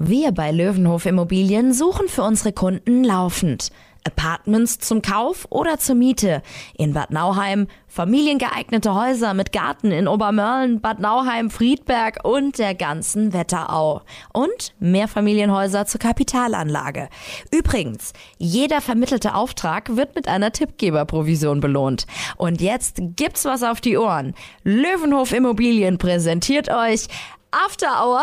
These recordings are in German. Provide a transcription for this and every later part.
Wir bei Löwenhof Immobilien suchen für unsere Kunden laufend. Apartments zum Kauf oder zur Miete. In Bad Nauheim familiengeeignete Häuser mit Garten in Obermörlen, Bad Nauheim, Friedberg und der ganzen Wetterau. Und Mehrfamilienhäuser zur Kapitalanlage. Übrigens, jeder vermittelte Auftrag wird mit einer Tippgeberprovision belohnt. Und jetzt gibt's was auf die Ohren. Löwenhof Immobilien präsentiert euch After Hour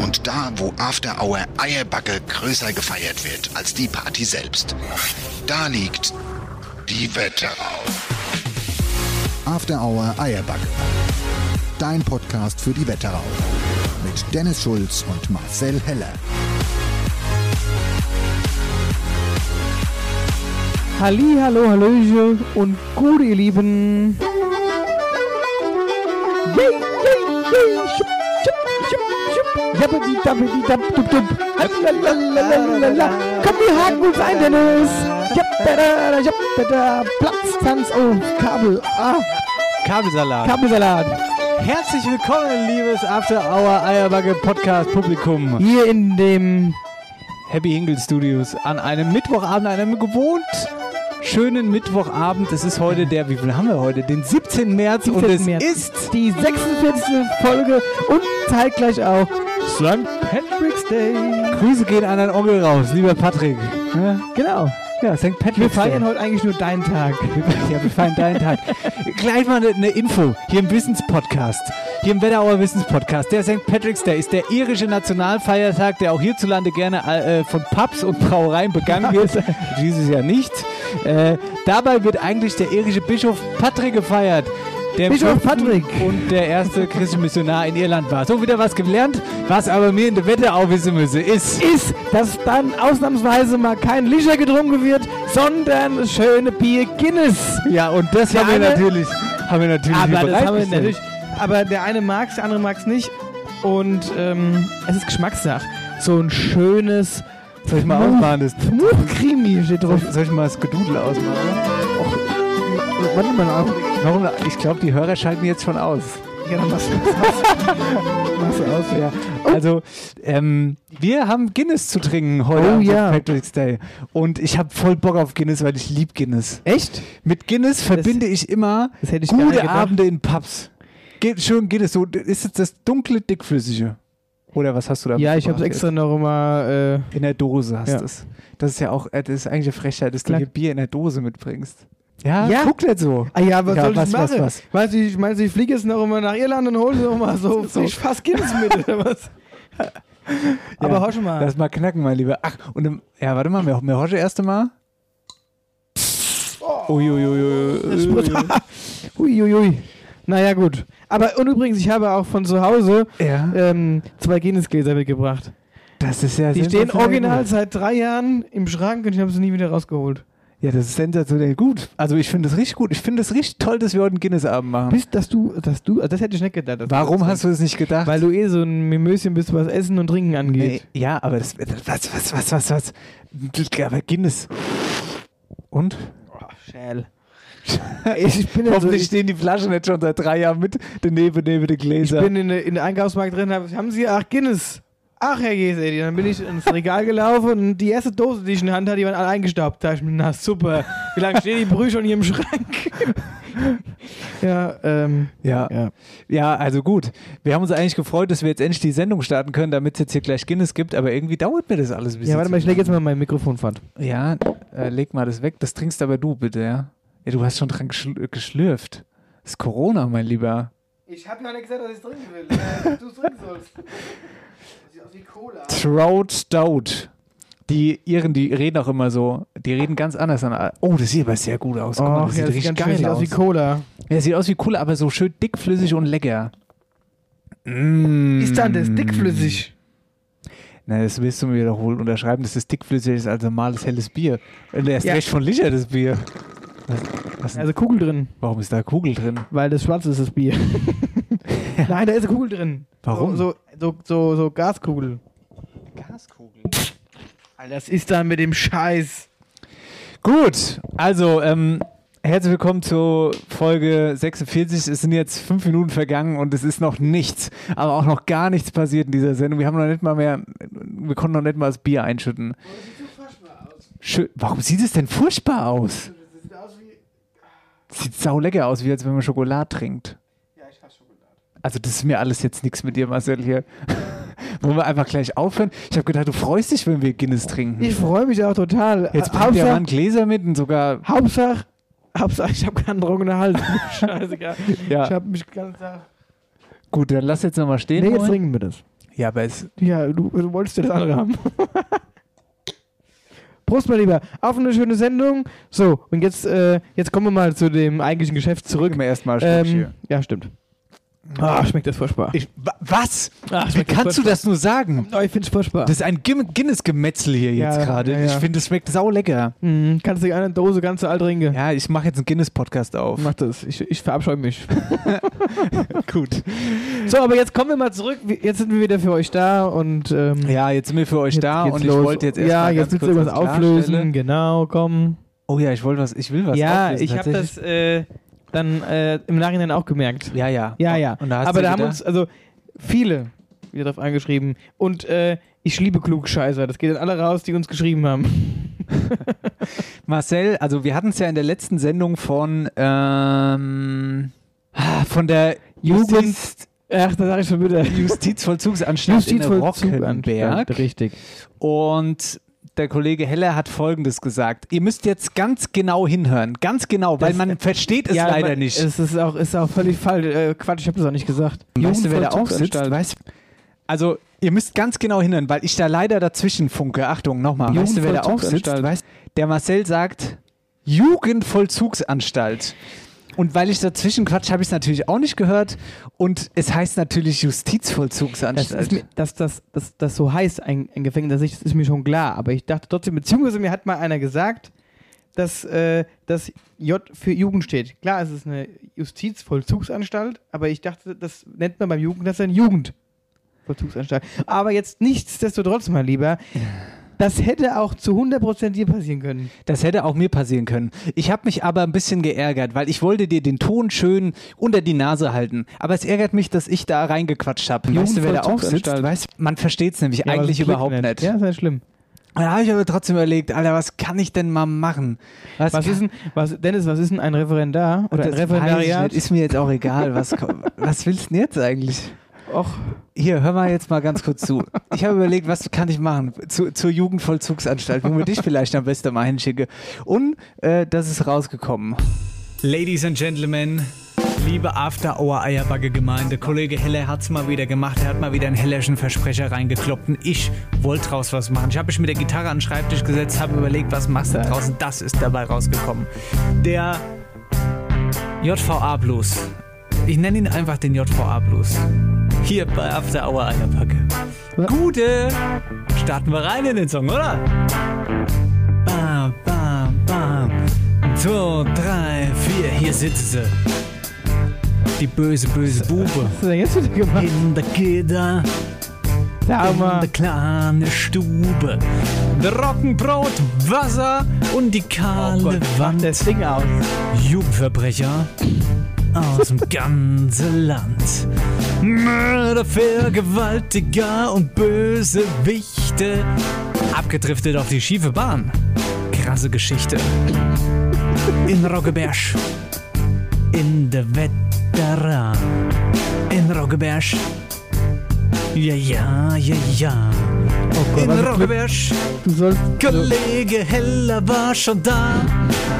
Und da, wo After Hour Eierbacke größer gefeiert wird als die Party selbst. Da liegt die Wetterau. After Hour Eierbacke. Dein Podcast für die Wetterau. Mit Dennis Schulz und Marcel Heller. Halli, hallo, hallöche und gut, ihr Lieben. Yay, yay, yay, Komm, wir haken uns ein, Dennis. Platztanz, oh, Kabel, ah, Kabelsalat. Kabelsalat. Herzlich willkommen, liebes After Hour Eierbacke Podcast Publikum. Hier in dem, Happy Hingle Studios an einem Mittwochabend, einem gewohnt schönen Mittwochabend. Es ist heute der, wie viel haben wir heute? Den 17. März und 17. es März. ist die 46. Folge und zeitgleich auch St. Patrick's Day. Grüße gehen an deinen Onkel raus, lieber Patrick. Ja, Genau. ja St. Patrick's Wir feiern Day. heute eigentlich nur deinen Tag. Ja, wir feiern deinen Tag. Gleich mal eine, eine Info hier im Wissenspodcast. Hier im Wetterauer Wissenspodcast. Der St. Patrick's Day ist der irische Nationalfeiertag, der auch hierzulande gerne äh, von Pubs und Brauereien begangen wird. Dieses Jahr nicht. Äh, dabei wird eigentlich der irische Bischof Patrick gefeiert. Der Bischof Patrick. Und der erste christliche Missionar in Irland war. So wieder was gelernt. Was aber mir in der Wetterau wissen müsse, ist... Ist, dass dann ausnahmsweise mal kein Licher getrunken wird, sondern das schöne Bier Guinness. Ja, und das Der haben wir natürlich... Haben wir natürlich Aber das haben wir natürlich. Aber der eine mag es, der andere mag es nicht. Und ähm, es ist Geschmackssache. So ein schönes Soll ich mal ausmachen? Das Smooth-Creme steht drauf. Soll ich mal das Gedudel ausmachen? Och, warte mal auf. Warum? Ich glaube, die Hörer schalten jetzt schon aus. Ja, dann machst du machst du aus. Ja. Also, ähm, wir haben Guinness zu trinken heute Oh ja. Patrick's Day. Und ich habe voll Bock auf Guinness, weil ich lieb Guinness. Echt? Mit Guinness verbinde ich immer Das ich gute. Abende in Pubs. Geht, schön Guinness. So, ist jetzt das dunkle, dickflüssige? Oder was hast du da Ja, ich habe es extra noch mal. Äh? In der Dose hast Ja. du es. Das ist ja auch, äh, das ist eigentlich eine Frechheit, dass Klar. du hier Bier in der Dose mitbringst. Ja, Ja. guck nicht so. ah ja, was Ja, soll ich was, was, machen? was? Meinst du, ich, meinst ich fliege jetzt noch mal nach Irland und hole noch mal so, So. Guinness mit oder was? Aber Ja, mal. Lass mal knacken, mein Lieber. Ach, und im, ja, warte mal, wir horchen erst mal. Uiuiui. Uiuiui. Naja, gut. Aber und übrigens, ich habe auch von zu Hause Ja, ähm, zwei Guinness-Gläser mitgebracht. das ist ja Die stehen original seit drei Jahren im Schrank und ich habe sie nie wieder rausgeholt. Ja, das ist sensationell gut. Also ich finde das richtig gut. Ich finde es richtig toll, dass wir heute einen Guinness-Abend machen. Bis, dass du, dass du, also das hätte ich nicht gedacht. Warum hast du das nicht gedacht? Weil du eh so ein Mimöschen bist, was Essen und Trinken angeht. Nee, ja, aber das, was, was, was, was, was? Aber Guinness. Und? Schäl. Ich bin Hoffentlich ich, stehen die Flaschen jetzt schon seit drei Jahren mit daneben, neben den ich Gläsern. bin in, der- in der Einkaufsmarkt drin, hab, haben Sie ach Guinness? Ach Herr Jesedi, dann bin ich ins Regal gelaufen und die erste Dose, die ich in der Hand hatte, die waren alle eingestaubt. Da ich mir, na super, wie lange steht die Brühe schon hier im Schrank? ja, ähm, ja. ja. Ja, also gut. Wir haben uns eigentlich gefreut, dass wir jetzt endlich die Sendung starten können, damit es jetzt hier gleich Guinness gibt, aber irgendwie dauert mir das alles ein bisschen. Ja, warte mal, ich lege jetzt mal mein Mikrofon fand. Ja, äh, leg mal das weg. Das trinkst aber du bitte, ja? Ja, du hast schon dran geschl geschlürft. Das ist Corona, mein Lieber. Ich habe ja nicht gesagt, dass ich trinken will. Äh, du es trinken sollst. Sieht aus wie Cola. Trout Stout. Die Iren, die reden auch immer so. Die reden ganz anders. An, oh, das sieht aber sehr gut aus. Guck mal, Oh, das ja, sieht das richtig schön geil sieht aus. aus wie Cola. Ja, sieht aus wie Cola, aber so schön dickflüssig und lecker. Mm. Ist dann das dickflüssig? Na, das willst du mir wiederholen. Unterschreiben, dass das dickflüssig ist als normales helles Bier. Und erst Ja. recht von Licher, das Bier. Was, was, Also Kugel drin, warum ist da Kugel drin? weil das schwarz ist, das Bier. Nein, da ist eine Kugel drin. Warum? So, so, so, so Gaskugel. Gaskugel. Alter, das ist dann mit dem Scheiß. Gut, also ähm, herzlich willkommen zur Folge 46. Es sind jetzt fünf Minuten vergangen und es ist noch nichts, aber auch noch gar nichts passiert in dieser Sendung. Wir haben noch nicht mal mehr, wir konnten noch nicht mal das Bier einschütten. Warum sieht es denn furchtbar aus? Sieht sau lecker aus, wie als wenn man Schokolade trinkt. Also das ist mir alles jetzt nichts mit dir, Marcel, hier. Wollen wir einfach gleich aufhören? Ich habe gedacht, du freust dich, wenn wir Guinness trinken. Ich freue mich auch total. Jetzt bringt der Hauptsache, Mann Gläser mit und sogar Hauptsache, Hauptsache, ich habe keinen trockenen Hals. Scheißegal. Ja. Ich habe mich ganz. Gut, dann lass jetzt nochmal stehen. Nee, jetzt wollen. trinken wir das. Ja, aber es. Ja, du, du wolltest ja das andere haben. Prost, mein Lieber. Auf eine schöne Sendung. So, und jetzt, äh, jetzt kommen wir mal zu dem eigentlichen Geschäft zurück. Immer erstmal Ähm, ja, stimmt. Ah, schmeckt das furchtbar. ich, wa- was? Ach, Wie schmeckt das kannst du furchtbar. das nur sagen? Oh, ich finde es furchtbar. Das ist ein Gim- Guinness-Gemetzel hier jetzt Ja, gerade. ja, ja. Ich finde, es schmeckt sau lecker. Mhm, kannst du eine Dose ganz alt trinken? Ja, ich mache jetzt einen Guinness-Podcast auf. Mach das. Ich, ich verabscheue mich. Gut. So, aber jetzt kommen wir mal zurück. Wir- Jetzt sind wir wieder für euch da und. Ähm, Ja, jetzt sind wir für euch jetzt da geht's und ich los. wollte jetzt erst Ja, mal jetzt ganz willst du kurz irgendwas was auflösen. klarstellen. Genau, komm. Oh ja, ich wollte was, ich will was ja, auflösen. ich habe tatsächlich. das äh, dann äh, im Nachhinein auch gemerkt. Ja, ja. Ja, ja. Da Aber da haben uns also viele wieder drauf angeschrieben. Und äh, ich liebe Klugscheißer. Das geht an alle raus, die uns geschrieben haben. Marcel, also wir hatten es ja in der letzten Sendung von ähm, von der Jugend- Ach, da sage ich schon wieder. Justizvollzugsanstalt in Rockenberg. Richtig. Und der Kollege Heller hat Folgendes gesagt. Ihr müsst jetzt ganz genau hinhören. Ganz genau, weil Das- man versteht es leider man- nicht. Es ist auch, ist auch völlig falsch. Äh, Quatsch, ich habe das auch nicht gesagt. weißt du, wer da auch sitzt? Weißt, also, ihr müsst ganz genau hinhören, weil ich da leider dazwischen funke. Achtung, nochmal. Weißt du, wer da auch sitzt? Weißt, der Marcel sagt Jugendvollzugsanstalt. Und weil ich dazwischen quatsch, habe ich es natürlich auch nicht gehört. Und es heißt natürlich Das Justizvollzugsanstalt. mir, dass das, das, das so heißt, ein, ein Gefängnis, das ist, ist mir schon klar. Aber ich dachte trotzdem, beziehungsweise mir hat mal einer gesagt, dass äh, das J für Jugend steht. Klar, es ist eine Justizvollzugsanstalt, aber ich dachte, das nennt man beim Jugendtest eine Jugendvollzugsanstalt. Aber jetzt nichtsdestotrotz, mein Lieber, das hätte auch zu 100% dir passieren können. Das hätte auch mir passieren können. Ich habe mich aber ein bisschen geärgert, weil ich wollte dir den Ton schön unter die Nase halten. Aber es ärgert mich, dass ich da reingequatscht habe. Weißt du, wer da auch sitzt? Weißt, man versteht es nämlich Ja, eigentlich überhaupt nicht. Ja, ist ja schlimm. Da habe ich aber trotzdem überlegt, Alter, was kann ich denn mal machen? Was kann- ist denn, was, Dennis, was ist denn ein Referendar oder ein das ich Referendariat? nicht, ist mir jetzt auch egal. Was, was willst du denn jetzt eigentlich? Och, Hier, hör mal jetzt mal ganz kurz zu. Ich habe überlegt, was kann ich machen zu, zur Jugendvollzugsanstalt, wo wir dich vielleicht am besten mal hinschicke. Und äh, das ist rausgekommen. Ladies and Gentlemen, liebe After Hour Eierbagge Gemeinde, Kollege Heller hat's mal wieder gemacht. Er hat mal wieder einen hellerschen Versprecher reingekloppt und ich wollte draus was machen. Ich habe mich mit der Gitarre an den Schreibtisch gesetzt, habe überlegt, was machst du draußen? Das ist dabei rausgekommen. Der JVA Blues. Ich nenne ihn einfach den JVA Blues. Hier bei After Hour Eierbagge. Gute! Starten wir rein in den Song, oder? Bam, bam, bam. Zwei, drei, vier, hier sitzt sie. Die böse, böse Bube. was hast du denn jetzt wieder gemacht? In der Gitter, Sag in mal. der kleine Stube. Der Roggenbrot, Wasser und die kahle Oh Mach Wand. das Ding aus. Jugendverbrecher aus dem ganzen Land. Mörder, Vergewaltiger und Bösewichte. Abgedriftet auf die schiefe Bahn. Krasse Geschichte. In Roggeberg. In der Veteran. In Roggeberg. Ja, ja, ja, ja. Oh In. Roggeberg. Du sollst. Kollege Heller war schon da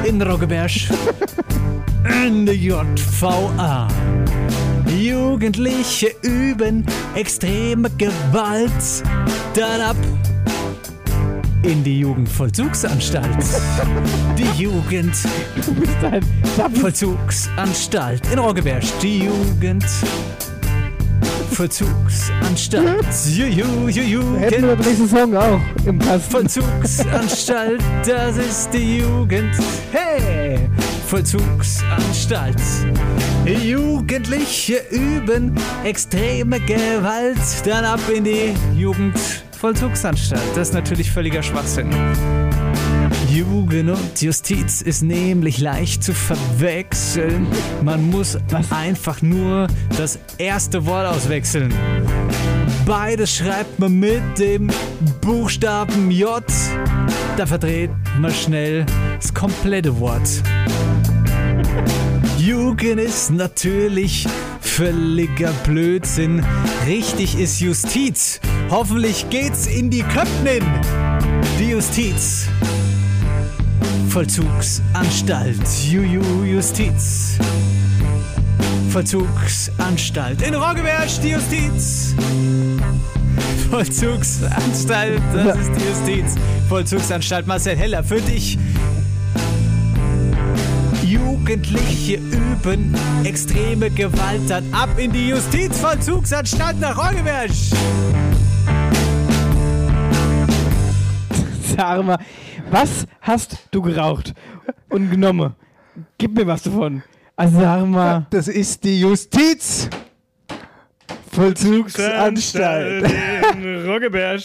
in Roggeberg in der JVA. Jugendliche üben extreme Gewalt. Dann ab in die Jugendvollzugsanstalt. Die Du bist ein Zapf. Jugendvollzugsanstalt in Roggeberg. Die Vollzugsanstalt. Juju, juju, Hätten wir beim nächsten Song auch im Kasten. Vollzugsanstalt, das ist die Jugend. Hey! Vollzugsanstalt. Jugendliche üben extreme Gewalt, dann ab in die Jugendvollzugsanstalt. Das ist natürlich völliger Schwachsinn. Jugend und Justiz ist nämlich leicht zu verwechseln. Man muss einfach nur das erste Wort auswechseln. Beides schreibt man mit dem Buchstaben J. Da verdreht man schnell das komplette Wort. Jugend ist natürlich völliger Blödsinn. Richtig ist Justiz. Hoffentlich geht's in die Köpfen. Die Justiz. Vollzugsanstalt. Juju Justiz. Vollzugsanstalt. In Roggeberg die Justiz. Vollzugsanstalt, das ist die Justiz. Vollzugsanstalt Marcel Heller für dich. Jugendliche üben extreme Gewalt dann ab in die Justizvollzugsanstalt nach Roggeberg. Sag mal, was hast du geraucht und genommen? Gib mir was davon. Also sag mal. Das ist die Justiz. Vollzugsanstalt. in Roggeberg.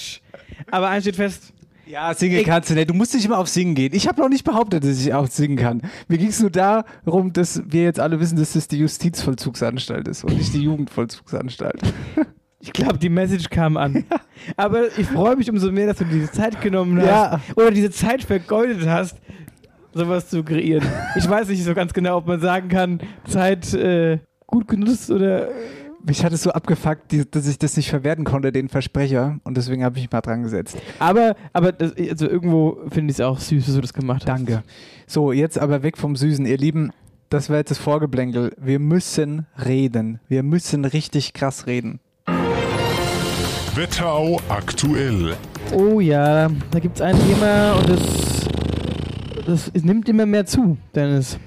Aber eins steht fest. Ja, singen kannst du nicht. Du musst nicht immer auf Singen gehen. Ich habe noch nicht behauptet, dass ich auch singen kann. Mir ging es nur darum, dass wir jetzt alle wissen, dass das die Justizvollzugsanstalt ist und nicht die Jugendvollzugsanstalt. Ich glaube, die Message kam an. Aber ich freue mich umso mehr, dass du diese Zeit genommen hast. Ja. Oder diese Zeit vergeudet hast, sowas zu kreieren. Ich weiß nicht so ganz genau, ob man sagen kann, Zeit äh, gut genutzt oder. Mich hat es so abgefuckt, die, dass ich das nicht verwerten konnte, den Versprecher. Und deswegen habe ich mich mal dran gesetzt. Aber, aber das, also irgendwo finde ich es auch süß, dass du das gemacht hast. Danke. So, jetzt aber weg vom Süßen. Ihr Lieben, das war jetzt das Vorgeblänkel. Wir müssen reden. Wir müssen richtig krass reden. Wetterau aktuell. Oh ja, da gibt es ein Thema und das, das es nimmt immer mehr zu, Dennis.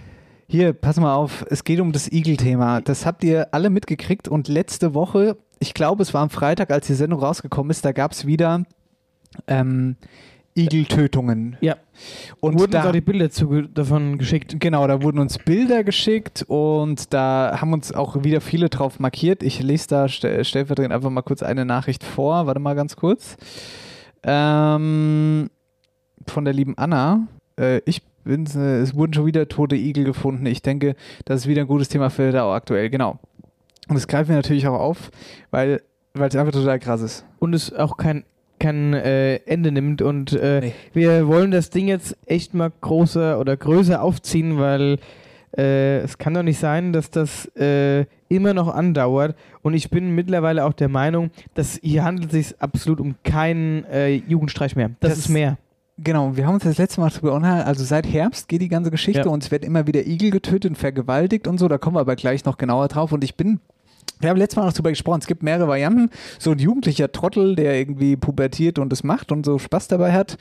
Hier, pass mal auf, es geht um das Igel-Thema. Das habt ihr alle mitgekriegt und letzte Woche, ich glaube, es war am Freitag, als die Sendung rausgekommen ist, da gab es wieder ähm, Igeltötungen. Ja. Und Wurden da, die Bilder zu, davon geschickt. Genau, da wurden uns Bilder geschickt und da haben uns auch wieder viele drauf markiert. Ich lese da st stellvertretend einfach mal kurz eine Nachricht vor. Warte mal ganz kurz. Ähm, von der lieben Anna. Äh, ich bin, äh, es wurden schon wieder tote Igel gefunden. Ich denke, das ist wieder ein gutes Thema für da aktuell. Genau. Und das greifen wir natürlich auch auf, weil weil es einfach total krass ist. Und es auch kein, kein äh, Ende nimmt. Und äh, Nee. wir wollen das Ding jetzt echt mal größer oder größer aufziehen, weil äh, es kann doch nicht sein, dass das äh, immer noch andauert. Und ich bin mittlerweile auch der Meinung, dass hier handelt es sich absolut um keinen äh, Jugendstreich mehr. Das, Das- ist mehr. Genau, wir haben uns das letzte Mal drüber unterhalten, also seit Herbst geht die ganze Geschichte Ja. und es werden immer wieder Igel getötet und vergewaltigt und so, da kommen wir aber gleich noch genauer drauf und ich bin, wir haben letztes Mal noch drüber gesprochen, es gibt mehrere Varianten, so ein jugendlicher Trottel, der irgendwie pubertiert und es macht und so Spaß dabei hat,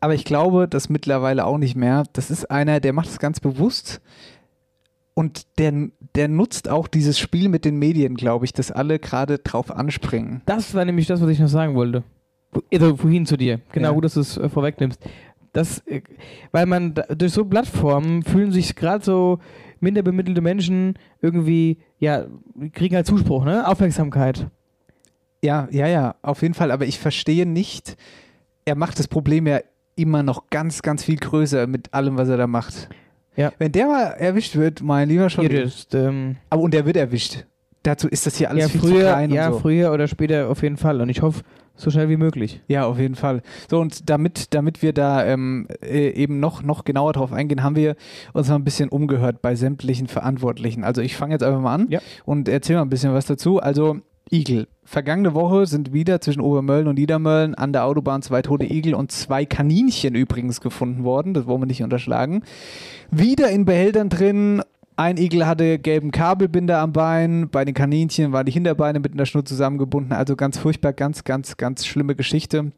aber ich glaube, das mittlerweile auch nicht mehr, das ist einer, der macht es ganz bewusst und der, der nutzt auch dieses Spiel mit den Medien, glaube ich, dass alle gerade drauf anspringen. Das war nämlich das, was ich noch sagen wollte. Wo- Also vorhin zu dir. Genau, Ja. gut, dass du es äh, vorwegnimmst. Das, äh, weil man durch so Plattformen fühlen sich gerade so minderbemittelte Menschen irgendwie, ja, kriegen halt Zuspruch, ne? Aufmerksamkeit. Ja, ja, ja, auf jeden Fall. Aber ich verstehe nicht, er macht das Problem ja immer noch ganz, ganz viel größer mit allem, was er da macht. Ja. Wenn der mal erwischt wird, mein lieber schon. Ist, ähm, Aber und der wird erwischt. Dazu ist das hier alles ja, viel zu früher, klein ja, so. früher oder später auf jeden Fall. Und ich hoffe, so schnell wie möglich. Ja, auf jeden Fall. So, und damit, damit wir da ähm, äh, eben noch, noch genauer drauf eingehen, haben wir uns mal ein bisschen umgehört bei sämtlichen Verantwortlichen. Also ich fange jetzt einfach mal an Ja. und erzähle mal ein bisschen was dazu. Also Igel. Vergangene Woche sind wieder zwischen Obermölln und Niedermölln an der Autobahn zwei tote Igel und zwei Kaninchen übrigens gefunden worden. Das wollen wir nicht unterschlagen. Wieder in Behältern drin. Ein Igel hatte gelben Kabelbinder am Bein. Bei den Kaninchen waren die Hinterbeine mit einer Schnur zusammengebunden. Also ganz furchtbar, ganz, ganz, ganz schlimme Geschichte.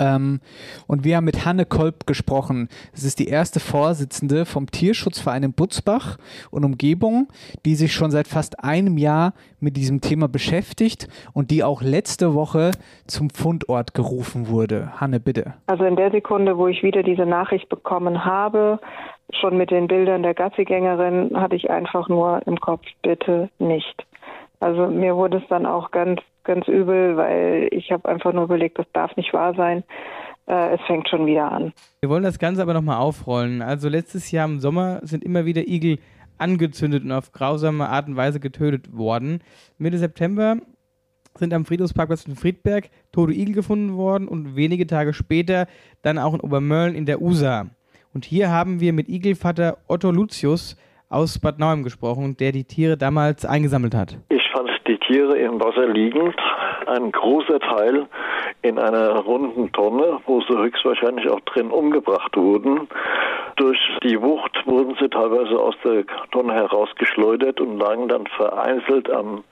Ähm, und wir haben mit Hanne Kolb gesprochen. Das ist die erste Vorsitzende vom Tierschutzverein in Butzbach und Umgebung, die sich schon seit fast einem Jahr mit diesem Thema beschäftigt und die auch letzte Woche zum Fundort gerufen wurde. Hanne, bitte. Also in der Sekunde, wo ich wieder diese Nachricht bekommen habe, schon mit den Bildern der Gassigängerin, hatte ich einfach nur im Kopf, bitte nicht. Also mir wurde es dann auch ganz ganz übel, weil ich habe einfach nur überlegt, das darf nicht wahr sein. Äh, es fängt schon wieder an. Wir wollen das Ganze aber nochmal aufrollen. Also letztes Jahr im Sommer sind immer wieder Igel angezündet und auf grausame Art und Weise getötet worden. Mitte September sind am Friedhofsparkplatz in Friedberg tote Igel gefunden worden und wenige Tage später dann auch in Obermörlen in der USA. Und hier haben wir mit Igelvater Otto Lucius aus Bad Nauheim gesprochen, der die Tiere damals eingesammelt hat. Ich fand die Tiere im Wasser liegend, ein großer Teil in einer runden Tonne, wo sie höchstwahrscheinlich auch drin umgebracht wurden. Durch die Wucht wurden sie teilweise aus der Tonne herausgeschleudert und lagen dann vereinzelt am,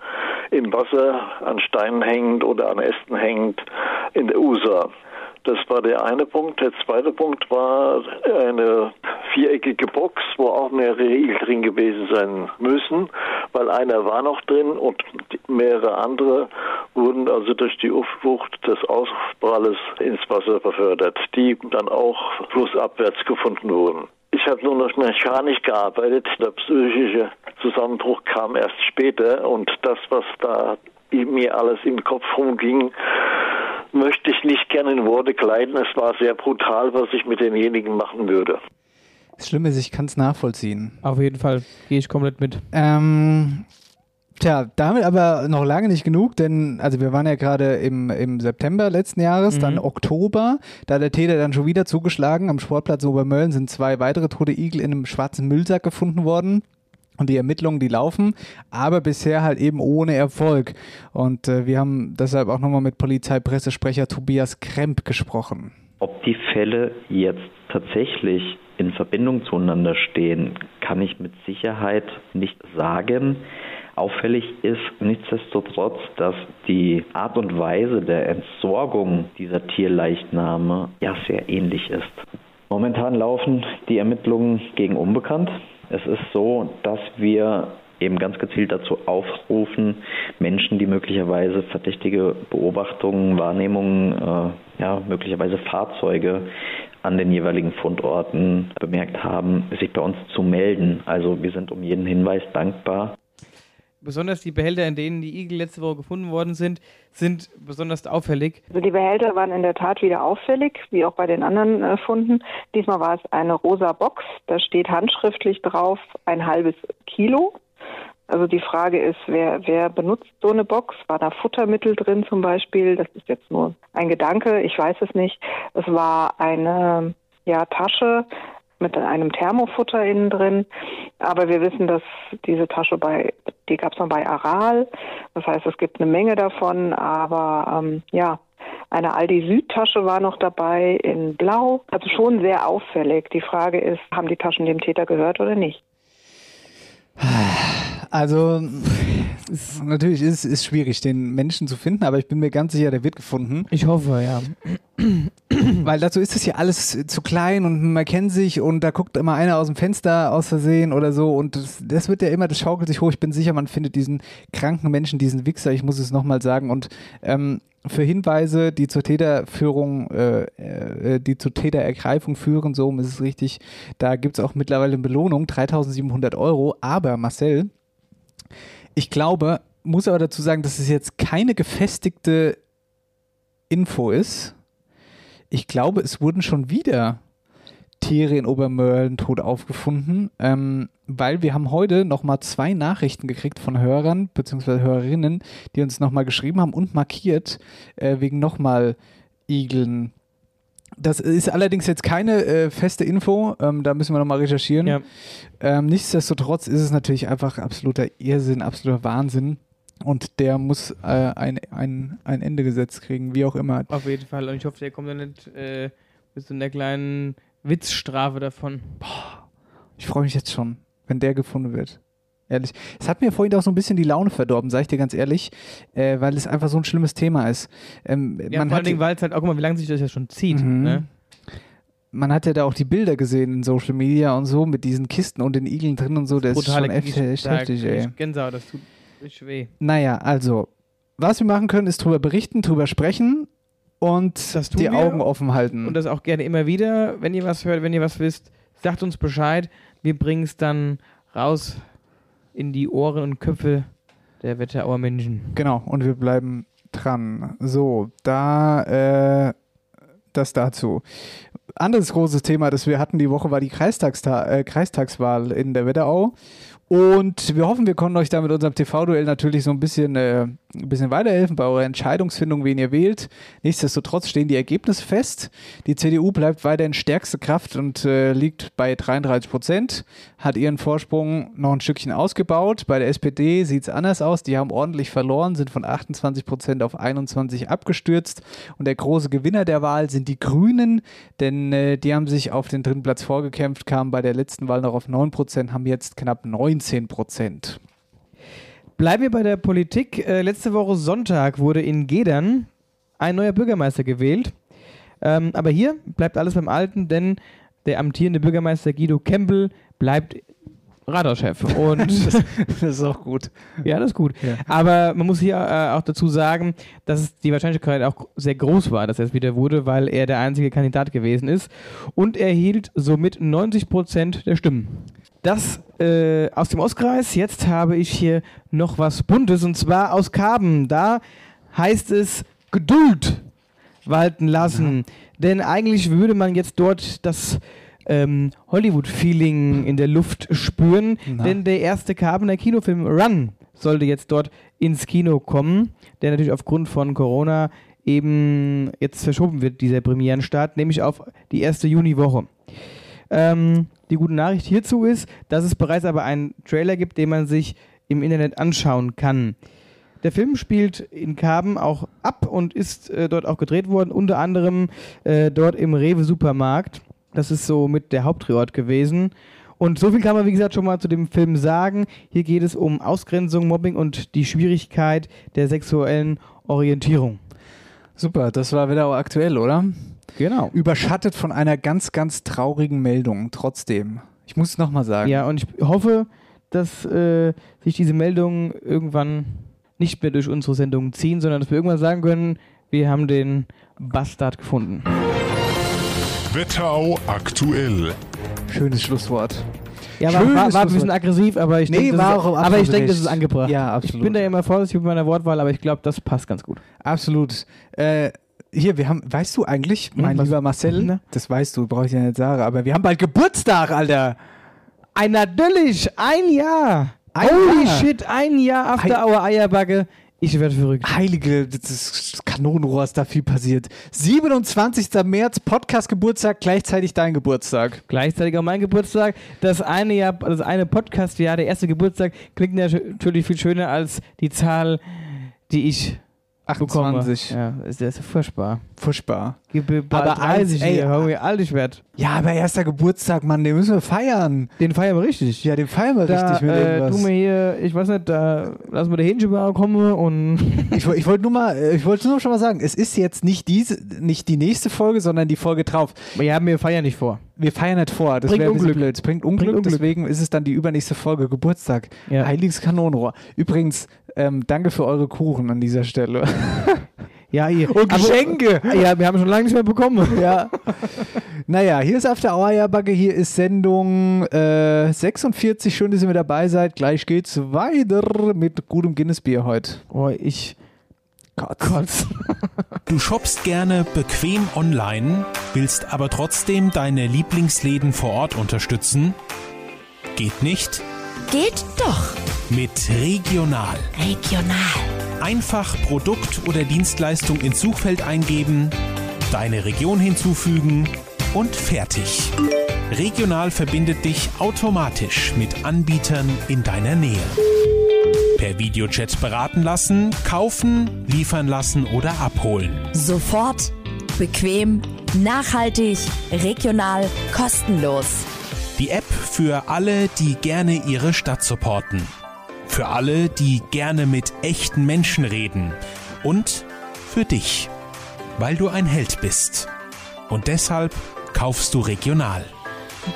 im Wasser an Steinen hängend oder an Ästen hängend in der USA. Das war der eine Punkt. Der zweite Punkt war eine viereckige Box, wo auch mehrere Igel drin gewesen sein müssen, weil einer war noch drin und mehrere andere wurden also durch die Wucht des Auspralles ins Wasser befördert, die dann auch flussabwärts gefunden wurden. Ich habe nur noch mechanisch gearbeitet. Der psychische Zusammenbruch kam erst später und das, was da mir alles im Kopf rumging, möchte ich nicht gerne in Worte kleiden. Es war sehr brutal, was ich mit denjenigen machen würde. Das Schlimme ist, ich kann es nachvollziehen. Auf jeden Fall gehe ich komplett mit. Ähm, tja, damit aber noch lange nicht genug, denn also wir waren ja gerade im, im September letzten Jahres, mhm. dann Oktober, da hat der Täter dann schon wieder zugeschlagen. Am Sportplatz Obermölln sind zwei weitere tote Igel in einem schwarzen Müllsack gefunden worden. Und die Ermittlungen, die laufen, aber bisher halt eben ohne Erfolg. Und äh, wir haben deshalb auch nochmal mit Polizeipressesprecher Tobias Kremp gesprochen. Ob die Fälle jetzt tatsächlich in Verbindung zueinander stehen, kann ich mit Sicherheit nicht sagen. Auffällig ist nichtsdestotrotz, dass die Art und Weise der Entsorgung dieser Tierleichname ja sehr ähnlich ist. Momentan laufen die Ermittlungen gegen Unbekannt. Es ist so, dass wir eben ganz gezielt dazu aufrufen, Menschen, die möglicherweise verdächtige Beobachtungen, Wahrnehmungen, äh, ja, möglicherweise Fahrzeuge an den jeweiligen Fundorten bemerkt haben, sich bei uns zu melden. Also wir sind um jeden Hinweis dankbar. Besonders die Behälter, in denen die Igel letzte Woche gefunden worden sind, sind besonders auffällig. Also die Behälter waren in der Tat wieder auffällig, wie auch bei den anderen äh, Funden. Diesmal war es eine rosa Box. Da steht handschriftlich drauf ein halbes Kilo. Also die Frage ist, wer, wer benutzt so eine Box? War da Futtermittel drin zum Beispiel? Das ist jetzt nur ein Gedanke, ich weiß es nicht. Es war eine ja, Tasche mit einem Thermofutter innen drin. Aber wir wissen, dass diese Tasche bei, die gab es noch bei Aral. Das heißt, es gibt eine Menge davon. Aber ähm, ja, eine Aldi Süd-Tasche war noch dabei in Blau. Also schon sehr auffällig. Die Frage ist, haben die Taschen dem Täter gehört oder nicht? Also ist, natürlich ist es schwierig, den Menschen zu finden, aber ich bin mir ganz sicher, der wird gefunden. Ich hoffe, ja. Weil dazu ist es hier alles zu klein und man kennt sich und da guckt immer einer aus dem Fenster aus Versehen oder so und das, das wird ja immer, das schaukelt sich hoch. Ich bin sicher, man findet diesen kranken Menschen, diesen Wichser, ich muss es nochmal sagen und ähm, für Hinweise, die zur Täterführung, äh, äh, die zur Täterergreifung führen, so ist es richtig, da gibt es auch mittlerweile eine Belohnung, 3700 Euro, aber Marcel, ich glaube, muss aber dazu sagen, dass es jetzt keine gefestigte Info ist. Ich glaube, es wurden schon wieder Tiere in Obermörlen tot aufgefunden, ähm, weil wir haben heute nochmal zwei Nachrichten gekriegt von Hörern bzw. Hörerinnen, die uns nochmal geschrieben haben und markiert äh, wegen nochmal Igeln. Das ist allerdings jetzt keine äh, feste Info, ähm, da müssen wir nochmal recherchieren. Ja. Ähm, nichtsdestotrotz ist es natürlich einfach absoluter Irrsinn, absoluter Wahnsinn. Und der muss äh, ein, ein, ein Ende gesetzt kriegen, wie auch immer. Auf jeden Fall. Und ich hoffe, der kommt dann nicht äh, mit so einer kleinen Witzstrafe davon. Boah, ich freue mich jetzt schon, wenn der gefunden wird. Ehrlich. Es hat mir vorhin auch so ein bisschen die Laune verdorben, sag ich dir ganz ehrlich, äh, weil es einfach so ein schlimmes Thema ist. Ähm, Ja, man vor allen Dingen, weil es halt auch, guck mal, wie lange sich das ja schon zieht. Mhm. Ne? man hat ja da auch die Bilder gesehen in Social Media und so mit diesen Kisten und den Igeln drin und so. Das ist schon echt, heftig, ey. Gänsehaut, das tut richtig weh. Naja, also, was wir machen können, ist drüber berichten, drüber sprechen und Das die wir. Augen offen halten. Und das auch gerne immer wieder, wenn ihr was hört, wenn ihr was wisst, sagt uns Bescheid. Wir bringen es dann raus in die Ohren und Köpfe der Wetterauer Menschen. Genau, und wir bleiben dran. So, da äh, das dazu. Anderes großes Thema, das wir hatten die Woche, war die Kreistagsta äh, Kreistagswahl in der Wetterau. Und wir hoffen, wir konnten euch da mit unserem TV-Duell natürlich so ein bisschen, äh, ein bisschen weiterhelfen bei eurer Entscheidungsfindung, wen ihr wählt. Nichtsdestotrotz stehen die Ergebnisse fest. Die CDU bleibt weiterhin stärkste Kraft und äh, liegt bei 33 Prozent, hat ihren Vorsprung noch ein Stückchen ausgebaut. Bei der SPD sieht es anders aus. Die haben ordentlich verloren, sind von 28 Prozent auf 21 abgestürzt. Und der große Gewinner der Wahl sind die Grünen, denn äh, die haben sich auf den dritten Platz vorgekämpft, kamen bei der letzten Wahl noch auf 9 Prozent, haben jetzt knapp 19 Prozent. Bleiben wir bei der Politik. Äh, letzte Woche Sonntag wurde in Gedern ein neuer Bürgermeister gewählt. Ähm, aber hier bleibt alles beim Alten, denn der amtierende Bürgermeister Guido Kempel bleibt Radarchef. Und Das ist auch gut. ja, das ist gut. Ja. Aber man muss hier äh, auch dazu sagen, dass die Wahrscheinlichkeit auch sehr groß war, dass er es wieder wurde, weil er der einzige Kandidat gewesen ist. Und er hielt somit 90 Prozent der Stimmen. Das äh, aus dem Ostkreis. Jetzt habe ich hier noch was Buntes und zwar aus Karben. Da heißt es Geduld walten lassen. Denn eigentlich würde man jetzt dort das ähm, Hollywood-Feeling in der Luft spüren. Na. Denn der erste Carbener Kinofilm Run sollte jetzt dort ins Kino kommen, der natürlich aufgrund von Corona eben jetzt verschoben wird, dieser Premierenstart, nämlich auf die erste Juniwoche. Ähm, die gute Nachricht hierzu ist, dass es bereits aber einen Trailer gibt, den man sich im Internet anschauen kann. Der Film spielt in Karben auch ab und ist äh, dort auch gedreht worden, unter anderem äh, dort im Rewe Supermarkt. Das ist so mit der Hauptdrehort gewesen. Und so viel kann man, wie gesagt, schon mal zu dem Film sagen. Hier geht es um Ausgrenzung, Mobbing und die Schwierigkeit der sexuellen Orientierung. Super, das war wieder auch aktuell, oder? Genau. Überschattet von einer ganz, ganz traurigen Meldung, trotzdem. Ich muss es nochmal sagen. Ja, und ich hoffe, dass äh, sich diese Meldungen irgendwann nicht mehr durch unsere Sendungen ziehen, sondern dass wir irgendwann sagen können, wir haben den Bastard gefunden. Wetterau aktuell. Schönes Schlusswort. Ja, war, war, war ein bisschen aggressiv, aber ich Nee, denke, das, ist- ich denke, das ist angebracht. Ja, Ich absolut. bin da immer vorsichtig mit meiner Wortwahl, aber ich glaube, das passt ganz gut. Absolut. Äh, hier, wir haben, weißt du eigentlich, mein Hm, was- lieber Marcel, Na? das weißt du, brauche ich ja nicht sagen, aber wir haben bald Geburtstag, Alter. Ein natürlich, ein Jahr. Ein Holy Jahr. shit, ein Jahr After Hour Eierbacke. Ich werde verrückt. Heilige, das ist Kanonenrohr, ist da viel passiert. 27. März, Podcast-Geburtstag, gleichzeitig dein Geburtstag. Gleichzeitig auch mein Geburtstag. Das eine Jahr, das eine Podcast-Jahr, der erste Geburtstag, klingt natürlich viel schöner als die Zahl, die ich. 28. Ja, ist ist furchtbar. Furchtbar. Bald Aber 30 ey, hier, Homie, alt ich werd. Ja, aber erster Geburtstag, Mann, den müssen wir feiern. Den feiern wir richtig. Ja, den feiern wir Da, richtig mit äh, irgendwas. du mir hier, ich weiß nicht, da lassen wir den Hähnchenbauer kommen und Ich, ich wollte nur mal, äh, ich wollte nur schon mal sagen, es ist jetzt nicht diese, nicht die nächste Folge, sondern die Folge drauf. wir haben wir feiern nicht vor. Wir feiern nicht vor, das Bringt wäre Unglück. blöd. Es bringt Unglück, Bringt Unglück. deswegen ist es dann die übernächste Folge Geburtstag. Ja. Heiliges Kanonenrohr. Übrigens, ähm, danke für eure Kuchen an dieser Stelle. Ja, hier. Und Aber- Geschenke. Ja, wir haben schon lange nicht mehr bekommen. ja. Naja, hier ist After Hour Eierbacke, hier ist Sendung äh, 46. Schön, dass ihr mit dabei seid. Gleich geht's weiter mit gutem Guinness-Bier heute. Oh, ich. Gott. Gott. Du shoppst gerne bequem online, willst aber trotzdem deine Lieblingsläden vor Ort unterstützen? Geht nicht? Geht doch. Mit Regional. Regional. Einfach Produkt oder Dienstleistung ins Suchfeld eingeben, deine Region hinzufügen und fertig. Regional verbindet dich automatisch mit Anbietern in deiner Nähe. Per Videochat beraten lassen, kaufen, liefern lassen oder abholen. Sofort, bequem, nachhaltig, regional, kostenlos. Die App für alle, die gerne ihre Stadt supporten. Für alle, die gerne mit echten Menschen reden. Und für dich, weil du ein Held bist. Und deshalb kaufst du regional.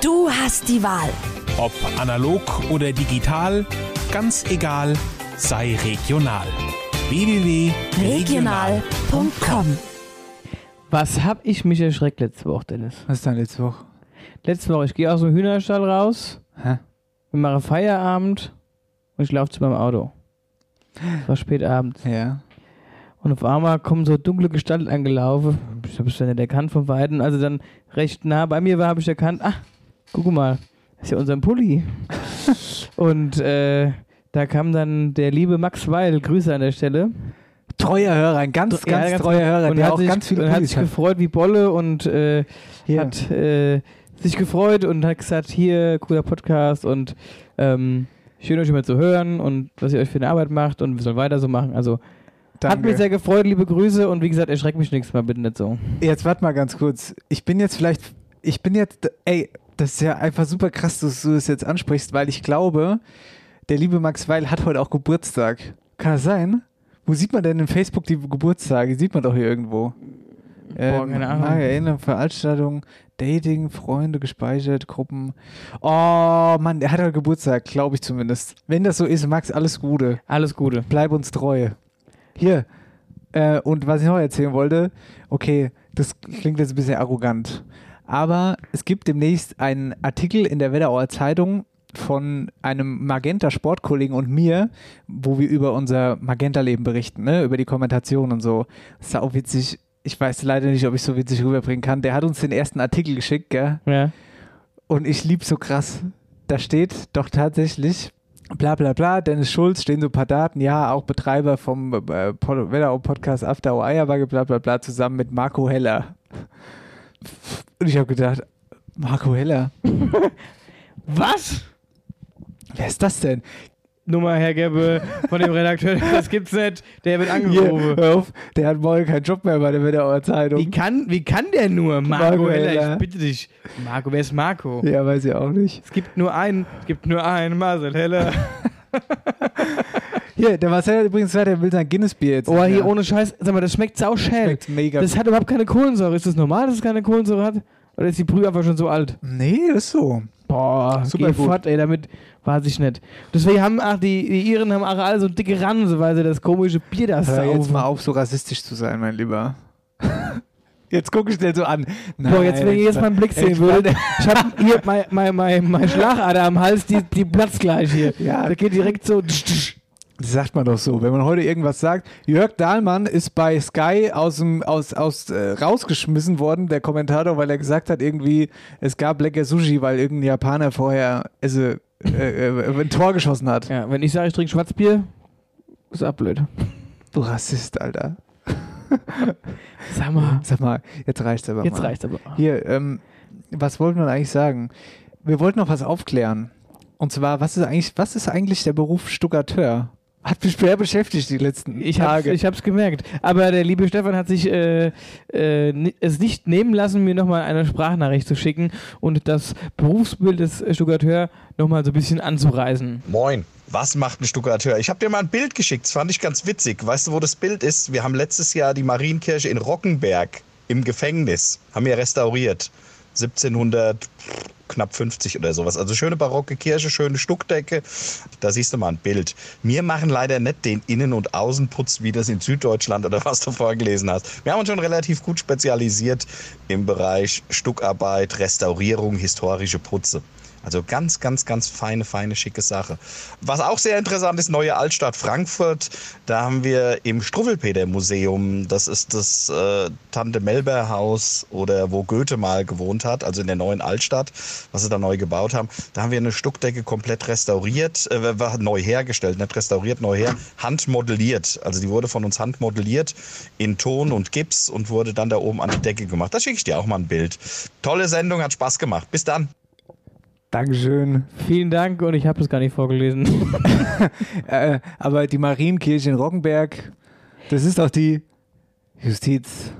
Du hast die Wahl. Ob analog oder digital, ganz egal, sei regional. Regional.com Was hab ich mich erschreckt letzte Woche, Dennis? Was ist denn letzte Woche? Letzte Woche, ich gehe aus dem Hühnerstall raus, Hä? wir machen Feierabend und ich laufe zu meinem Auto. Es war spät abends. Ja. Und auf einmal kommen so dunkle Gestalten angelaufen. Ich habe es ja nicht erkannt von Weitem. Also dann recht nah bei mir war, habe ich erkannt, ach, guck mal, das ist ja unser Pulli. und äh, da kam dann der liebe Max Weil, Grüße an der Stelle. Treuer Hörer, ein ganz, Ja, ganz treuer Hörer, und der hat auch sich, ganz viele und hat sich gefreut wie Bolle und äh, hat äh, sich gefreut und hat gesagt, hier, cooler Podcast und ähm, schön euch immer zu hören und was ihr euch für eine Arbeit macht und wir sollen weiter so machen. Also hat Danke. mich sehr gefreut, liebe Grüße und wie gesagt, erschreckt mich nächstes Mal bitte nicht so. Jetzt warte mal ganz kurz. Ich bin jetzt vielleicht, ich bin jetzt, ey, das ist ja einfach super krass, dass du es jetzt ansprichst, weil ich glaube, der liebe Max Weil hat heute auch Geburtstag. Kann das sein? Wo sieht man denn in Facebook die Geburtstage? Sieht man doch hier irgendwo. Boah, keine Ahnung. Veranstaltung, Dating, Freunde gespeichert, Gruppen. Oh Mann, er hat heute Geburtstag, glaube ich zumindest. Wenn das so ist, Max, alles Gute. Alles Gute. Bleib uns treu. Hier. Äh, und was ich noch erzählen wollte, okay, das klingt jetzt ein bisschen arrogant, aber es gibt demnächst einen Artikel in der Wetterauer Zeitung von einem Magenta-Sportkollegen und mir, wo wir über unser Magenta-Leben berichten, ne? über die Kommentation und so. Das ist auch witzig. Ich weiß leider nicht, ob ich so witzig rüberbringen kann. Der hat uns den ersten Artikel geschickt, gell? Ja. Und ich lieb so krass. Da steht doch tatsächlich, bla bla bla, Dennis Schulz, stehen so ein paar Daten, ja, auch Betreiber vom äh, Pod- Wetterau-Podcast After Eierbagge, bla bla bla, zusammen mit Marco Heller. Und ich habe gedacht, Marco Heller, Was? wer ist das denn? Nummer, Herr Gebbe, von dem Redakteur, das gibt's nicht. Der wird angerufen. hör auf, der hat morgen keinen Job mehr bei der Wetterauer Zeitung. Wie kann, wie kann der nur? Marco, Marco Heller, ich bitte dich. Marco, wer ist Marco? Ja, weiß ich auch nicht. Es gibt nur einen, es gibt nur einen Marcel Heller. Hier, der Marcel hat übrigens gesagt, er will sein Guinness-Bier jetzt. Oh, hier mehr. ohne Scheiß, sag mal, das schmeckt sau schäl. Schmeckt mega Das hat überhaupt keine Kohlensäure. Ist das normal, dass es keine Kohlensäure hat? Oder ist die Brühe einfach schon so alt? Nee, das ist so. Boah, Super geh gut. fort, ey, damit weiß ich nicht. Deswegen haben ach, die, die Iren haben auch alle so dicke Ranse, weil sie das komische Bier da Hör jetzt saufen. mal auf, so rassistisch zu sein, mein Lieber. Jetzt gucke ich dir so an. Boah, jetzt, wenn ihr jetzt meinen Blick sehen würdet, ich hab hier mein, mein, mein, mein Schlagader am Hals, die, die platzt gleich hier. Ja. Da geht direkt so. Das sagt man doch so. Wenn man heute irgendwas sagt, Jörg Dahlmann ist bei Sky aus dem, aus, aus, äh, rausgeschmissen worden, der Kommentator, weil er gesagt hat, irgendwie, es gab lecker Sushi, weil irgendein Japaner vorher also, äh, äh, ein Tor geschossen hat. Ja, wenn ich sage, ich trinke Schwarzbier, ist auch blöd. Du Rassist, Alter. Sag mal. Sag mal, jetzt reicht's aber Jetzt mal. reicht's aber. Hier, ähm, was wollten wir eigentlich sagen? Wir wollten noch was aufklären. Und zwar, was ist eigentlich, was ist eigentlich der Beruf Stuckateur? Hat mich schwer beschäftigt die letzten Ich hab's, Tage. ich hab's gemerkt. Aber der liebe Stefan hat sich äh, äh, es nicht nehmen lassen, mir nochmal eine Sprachnachricht zu schicken und das Berufsbild des Stuckateur nochmal so ein bisschen anzureisen. Moin. Was macht ein Stuckateur? Ich habe dir mal ein Bild geschickt, das fand ich ganz witzig. Weißt du, wo das Bild ist? Wir haben letztes Jahr die Marienkirche in Rockenberg im Gefängnis, haben wir restauriert. 1700, knapp 50 oder sowas. Also schöne barocke Kirche, schöne Stuckdecke. Da siehst du mal ein Bild. Wir machen leider nicht den Innen- und Außenputz, wie das in Süddeutschland oder was du vorgelesen hast. Wir haben uns schon relativ gut spezialisiert im Bereich Stuckarbeit, Restaurierung, historische Putze. Also ganz, ganz, ganz feine, feine, schicke Sache. Was auch sehr interessant ist, neue Altstadt Frankfurt. Da haben wir im Struffelpeter-Museum, das ist das äh, Tante Melber Haus oder wo Goethe mal gewohnt hat, also in der neuen Altstadt, was sie da neu gebaut haben. Da haben wir eine Stuckdecke komplett restauriert, äh, neu hergestellt, nicht restauriert, neu her, handmodelliert. Also die wurde von uns handmodelliert in Ton und Gips und wurde dann da oben an die Decke gemacht. Da schicke ich dir auch mal ein Bild. Tolle Sendung, hat Spaß gemacht. Bis dann. Dankeschön. Vielen Dank und ich habe es gar nicht vorgelesen. äh, aber die Marienkirche in Rockenberg, das ist doch die Justiz.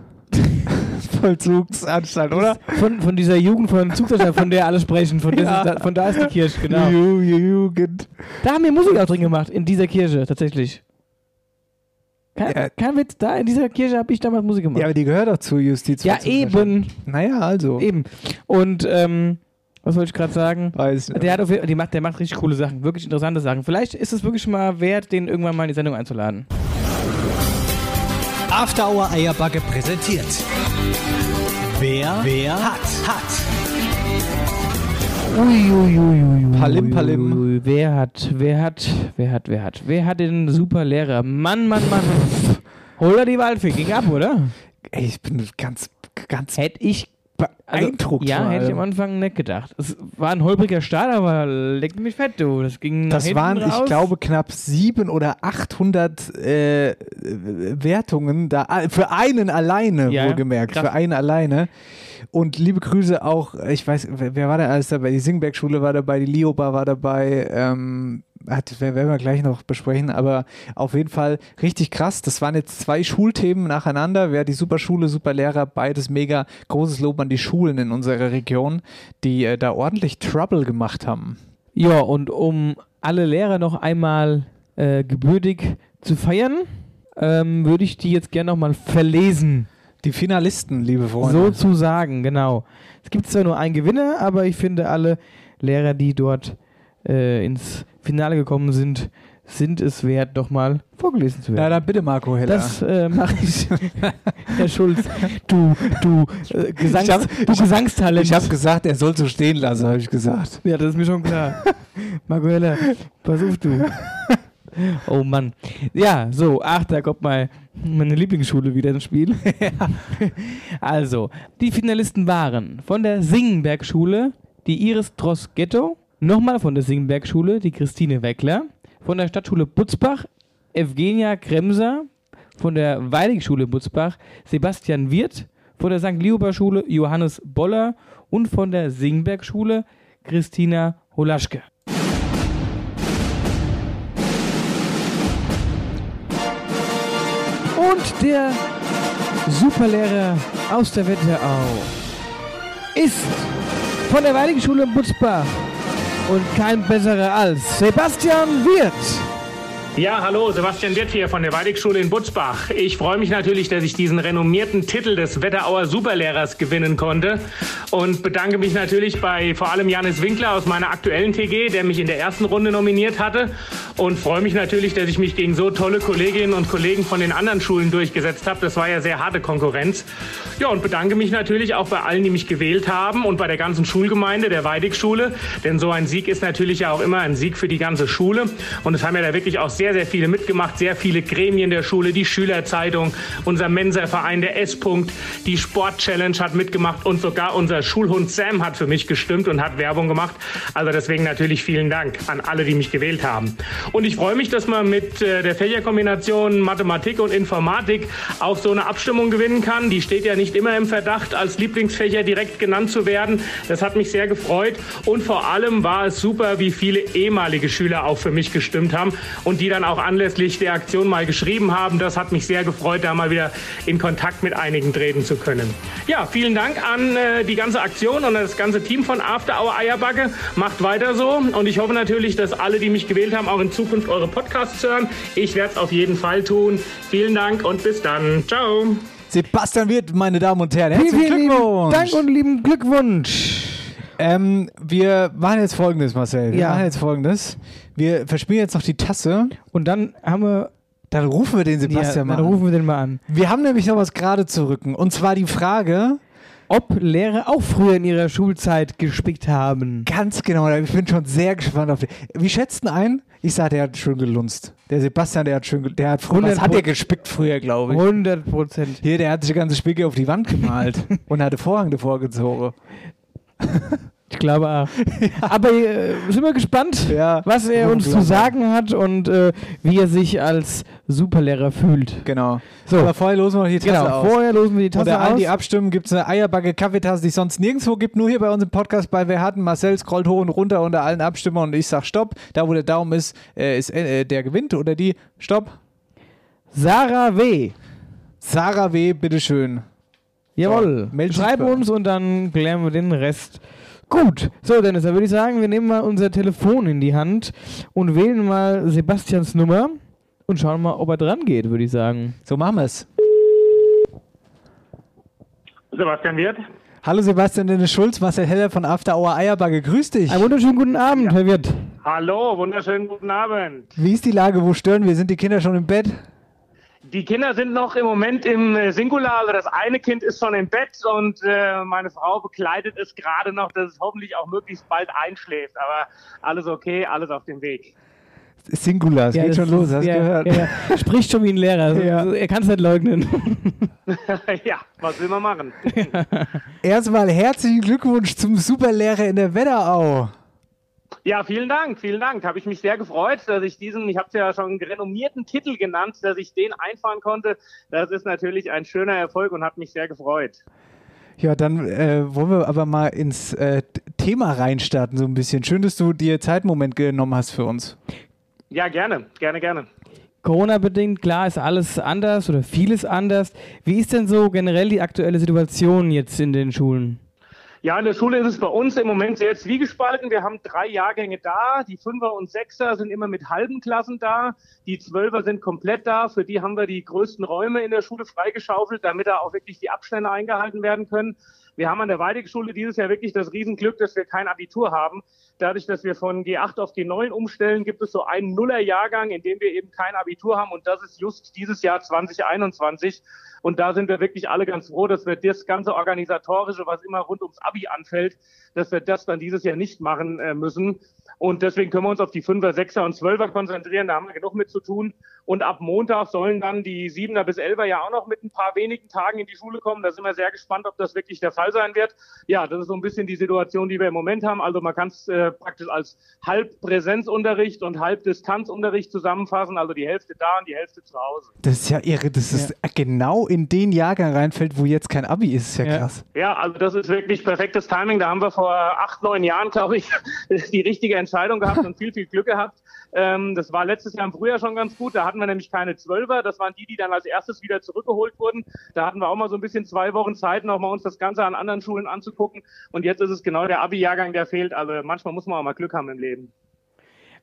Vollzugsanstalt, oder? Von, von dieser Jugend von Zugsanstalt, von der alle sprechen. Von, Ja. dessen- von da ist die Kirche, genau. Ju- Ju- Jugend. Da haben wir Musik auch drin gemacht, in dieser Kirche, tatsächlich. Kein, kein Witz, da in dieser Kirche habe ich damals Musik gemacht. Ja, aber die gehört doch zu Justiz. Ja, eben. Naja, also. Eben. Und, ähm, was wollte ich gerade sagen? Weiß nicht. Der, hat auf, die macht, der macht richtig coole Sachen, wirklich interessante Sachen. Vielleicht ist es wirklich mal wert, den irgendwann mal in die Sendung einzuladen. After Hour Eierbacke präsentiert. Wer, wer hat, hat. Palim, palim. Ui, wer hat, wer hat, wer hat, wer hat, wer hat den super Lehrer? Mann, Mann, Mann. Hol er die Waldfee, ging ab, oder? Ey, ich bin ganz, ganz Hätte ich beeindruckt. ja, vor hätte ich am Anfang nicht gedacht. Es war ein holpriger Start, aber leck mich fett, du. Das ging Das waren, raus. ich glaube, knapp sieben oder 800 äh, Wertungen da ah, für einen alleine, Ja, wohlgemerkt, krass. für einen alleine. Und liebe Grüße auch, ich weiß, wer, wer war da alles dabei? Die Singberg-Schule war dabei, die Lioba war dabei, ähm, hat, wer- werden wir gleich noch besprechen, aber auf jeden Fall richtig krass. Das waren jetzt zwei Schulthemen nacheinander. Wer die Superschule, Superlehrer, beides mega großes Lob an die Schulen in unserer Region, die äh, da ordentlich Trouble gemacht haben. Ja, und um alle Lehrer noch einmal äh, gebürtig zu feiern, ähm, würde ich die jetzt gerne nochmal verlesen. Die Finalisten, liebe Freunde. Sozusagen, genau. Es gibt zwar nur einen Gewinner, aber ich finde, alle Lehrer, die dort äh, ins Finale gekommen sind, sind es wert, nochmal vorgelesen zu werden. Ja, dann bitte, Marco Heller. Das äh, mache ich, Herr Schulz. Du, du, äh, Gesangs, Ich hab- du Gesangstalent. Ich habe gesagt, er soll so stehen lassen, habe ich gesagt. Ja, das ist mir schon klar. Marco Heller, pass auf du. Oh Mann. Ja, so, ach, da kommt mal meine Lieblingsschule wieder ins Spiel. also, die Finalisten waren von der Singenberg-Schule die Iris Dross-Ghetto, nochmal von der Singenberg-Schule die Christine Weckler, von der Stadtschule Butzbach Evgenia Kremser, von der Weilig-Schule Butzbach Sebastian Wirth, von der St. Liober-Schule Johannes Boller und von der Singberg-Schule Christina Holaschke. Und der Superlehrer aus der Wetterau ist von der Weiligen Schule Butzbach und kein besserer als Sebastian Wirth. Ja, hallo, Sebastian Wirth hier von der Weidigschule in Butzbach. Ich freue mich natürlich, dass ich diesen renommierten Titel des Wetterauer Superlehrers gewinnen konnte und bedanke mich natürlich bei vor allem Janis Winkler aus meiner aktuellen TG, der mich in der ersten Runde nominiert hatte und freue mich natürlich, dass ich mich gegen so tolle Kolleginnen und Kollegen von den anderen Schulen durchgesetzt habe. Das war ja sehr harte Konkurrenz. Ja, und bedanke mich natürlich auch bei allen, die mich gewählt haben und bei der ganzen Schulgemeinde der Weidigschule, denn so ein Sieg ist natürlich ja auch immer ein Sieg für die ganze Schule und es haben ja da wirklich auch sehr, sehr viele mitgemacht, sehr viele Gremien der Schule, die Schülerzeitung, unser Mensa-Verein, der S-Punkt, die Sport-Challenge hat mitgemacht und sogar unser Schulhund Sam hat für mich gestimmt und hat Werbung gemacht. Also deswegen natürlich vielen Dank an alle, die mich gewählt haben. Und ich freue mich, dass man mit äh, der Fächerkombination Mathematik und Informatik auch so eine Abstimmung gewinnen kann. Die steht ja nicht immer im Verdacht, als Lieblingsfächer direkt genannt zu werden. Das hat mich sehr gefreut und vor allem war es super, wie viele ehemalige Schüler auch für mich gestimmt haben und die dann auch anlässlich der Aktion mal geschrieben haben. Das hat mich sehr gefreut, da mal wieder in Kontakt mit einigen treten zu können. Ja, vielen Dank an äh, die ganze Aktion und das ganze Team von After Hour Eierbacke. Macht weiter so und ich hoffe natürlich, dass alle, die mich gewählt haben, auch in Zukunft eure Podcasts hören. Ich werde es auf jeden Fall tun. Vielen Dank und bis dann. Ciao. Sebastian Wirth, meine Damen und Herren, Vielen, herzlichen Glückwunsch. Dank und lieben Glückwunsch. Ähm, wir machen jetzt folgendes, Marcel. Wir Ja. machen jetzt folgendes. Wir verspielen jetzt noch die Tasse. Und dann haben wir. Dann rufen wir den Sebastian ja, mal dann an. rufen wir den mal an. Wir haben nämlich noch was gerade zu rücken. Und zwar die Frage, Ob Lehrer auch früher in ihrer Schulzeit gespickt haben. ganz genau, ich bin schon sehr gespannt auf die. Wie schätzt denn ein? Ich sag, der hat schön gelunzt. Der Sebastian, der hat schön, der hat früher, was 100 hat der gespickt früher, glaube ich. 100 Prozent. Hier, der hat sich die ganze Spicke auf die Wand gemalt und hatte Vorhang davor gezogen. Ich glaube auch. Aber äh, sind wir gespannt, Ja, was er uns zu sagen hat und äh, wie er sich als Superlehrer fühlt. Genau. So. Aber vorher losen wir noch die Tasse Genau, aus. vorher losen wir die Tasse Unter allen, aus. die abstimmen, gibt es eine Eierbacke Kaffeetasse, die es sonst nirgendwo gibt. Nur hier bei uns im Podcast bei Wer hatten. Marcel scrollt hoch und runter unter allen Abstimmern und ich sag Stopp. Da, wo der Daumen ist, äh, ist äh, der gewinnt oder die. Stopp. Sarah W. Sarah W., bitteschön. Jawohl. melden Sie Schreib uns und dann klären wir den Rest. Gut. So, Dennis, dann würde ich sagen, wir nehmen mal unser Telefon in die Hand und wählen mal Sebastians Nummer und schauen mal, ob er dran geht, würde ich sagen. So machen wir es. Sebastian Wirt. Hallo Sebastian Dennis Schulz, Marcel Heller von After Hour Eierbagge. Grüß dich. Einen wunderschönen guten Abend, Herr Wirt. Hallo, wunderschönen guten Abend. Wie ist die Lage? Wo stören wir? Sind die Kinder schon im Bett? Die Kinder sind noch im Moment im äh, Singular, also das eine Kind ist schon im Bett und äh, meine Frau begleitet es gerade noch, dass es hoffentlich auch möglichst bald einschläft. Aber alles okay, alles auf dem Weg. Singular, es geht das schon los, hast du ja, gehört? Ja, ja. Spricht schon wie ein Lehrer. Ja. Er kann es nicht leugnen. ja, was will man machen? Erstmal herzlichen Glückwunsch zum Superlehrer in der Wetterau. Ja, vielen Dank, vielen Dank. Habe ich mich sehr gefreut, dass ich diesen, ich habe es ja schon einen renommierten Titel genannt, dass ich den einfahren konnte. Das ist natürlich ein schöner Erfolg und hat mich sehr gefreut. Ja, dann äh, wollen wir aber mal ins äh, Thema reinstarten so ein bisschen. Schön, dass du dir Zeit einen Moment genommen hast für uns. Ja, gerne, gerne, gerne. Corona-bedingt, klar, ist alles anders oder vieles anders. Wie ist denn so generell die aktuelle Situation jetzt in den Schulen? Ja, in der Schule ist es bei uns im Moment sehr zwiegespalten. Wir haben drei Jahrgänge da. Die Fünfer und Sechser sind immer mit halben Klassen da. Die Zwölfer sind komplett da. Für die haben wir die größten Räume in der Schule freigeschaufelt, damit da auch wirklich die Abstände eingehalten werden können. Wir haben an der Weidig-Schule dieses Jahr wirklich das Riesenglück, dass wir kein Abitur haben. Dadurch, dass wir von G8 auf G9 umstellen, gibt es so einen Nuller-Jahrgang, in dem wir eben kein Abitur haben. Und das ist just dieses Jahr 2021. Und da sind wir wirklich alle ganz froh, dass wir das ganze Organisatorische, was immer rund ums Abi anfällt, dass wir das dann dieses Jahr nicht machen äh, müssen. Und deswegen können wir uns auf die Fünfer, Sechser und Zwölfer konzentrieren. Da haben wir genug mit zu tun. Und ab Montag sollen dann die Siebener bis Elfer ja auch noch mit ein paar wenigen Tagen in die Schule kommen. Da sind wir sehr gespannt, ob das wirklich der Fall sein wird. Ja, das ist so ein bisschen die Situation, die wir im Moment haben. Also man kann es äh, praktisch als halb Präsenzunterricht und halb Distanzunterricht zusammenfassen. Also die Hälfte da und die Hälfte zu Hause. Das ist ja irre, dass es genau in den Jahrgang reinfällt, wo jetzt kein Abi ist. ist ja, krass. Ja, also das ist wirklich perfektes Timing. Da haben wir vor acht, neun Jahren, glaube ich, die richtige Entscheidung gehabt und viel, viel Glück gehabt. Ähm, das war letztes Jahr im Frühjahr schon ganz gut. Da hatten wir nämlich keine Zwölfer. Das waren die, die dann als erstes wieder zurückgeholt wurden. Da hatten wir auch mal so ein bisschen zwei Wochen Zeit, noch mal uns das Ganze an anderen Schulen anzugucken. Und jetzt ist es genau der Abi-Jahrgang, der fehlt. Also manchmal muss man auch mal Glück haben im Leben.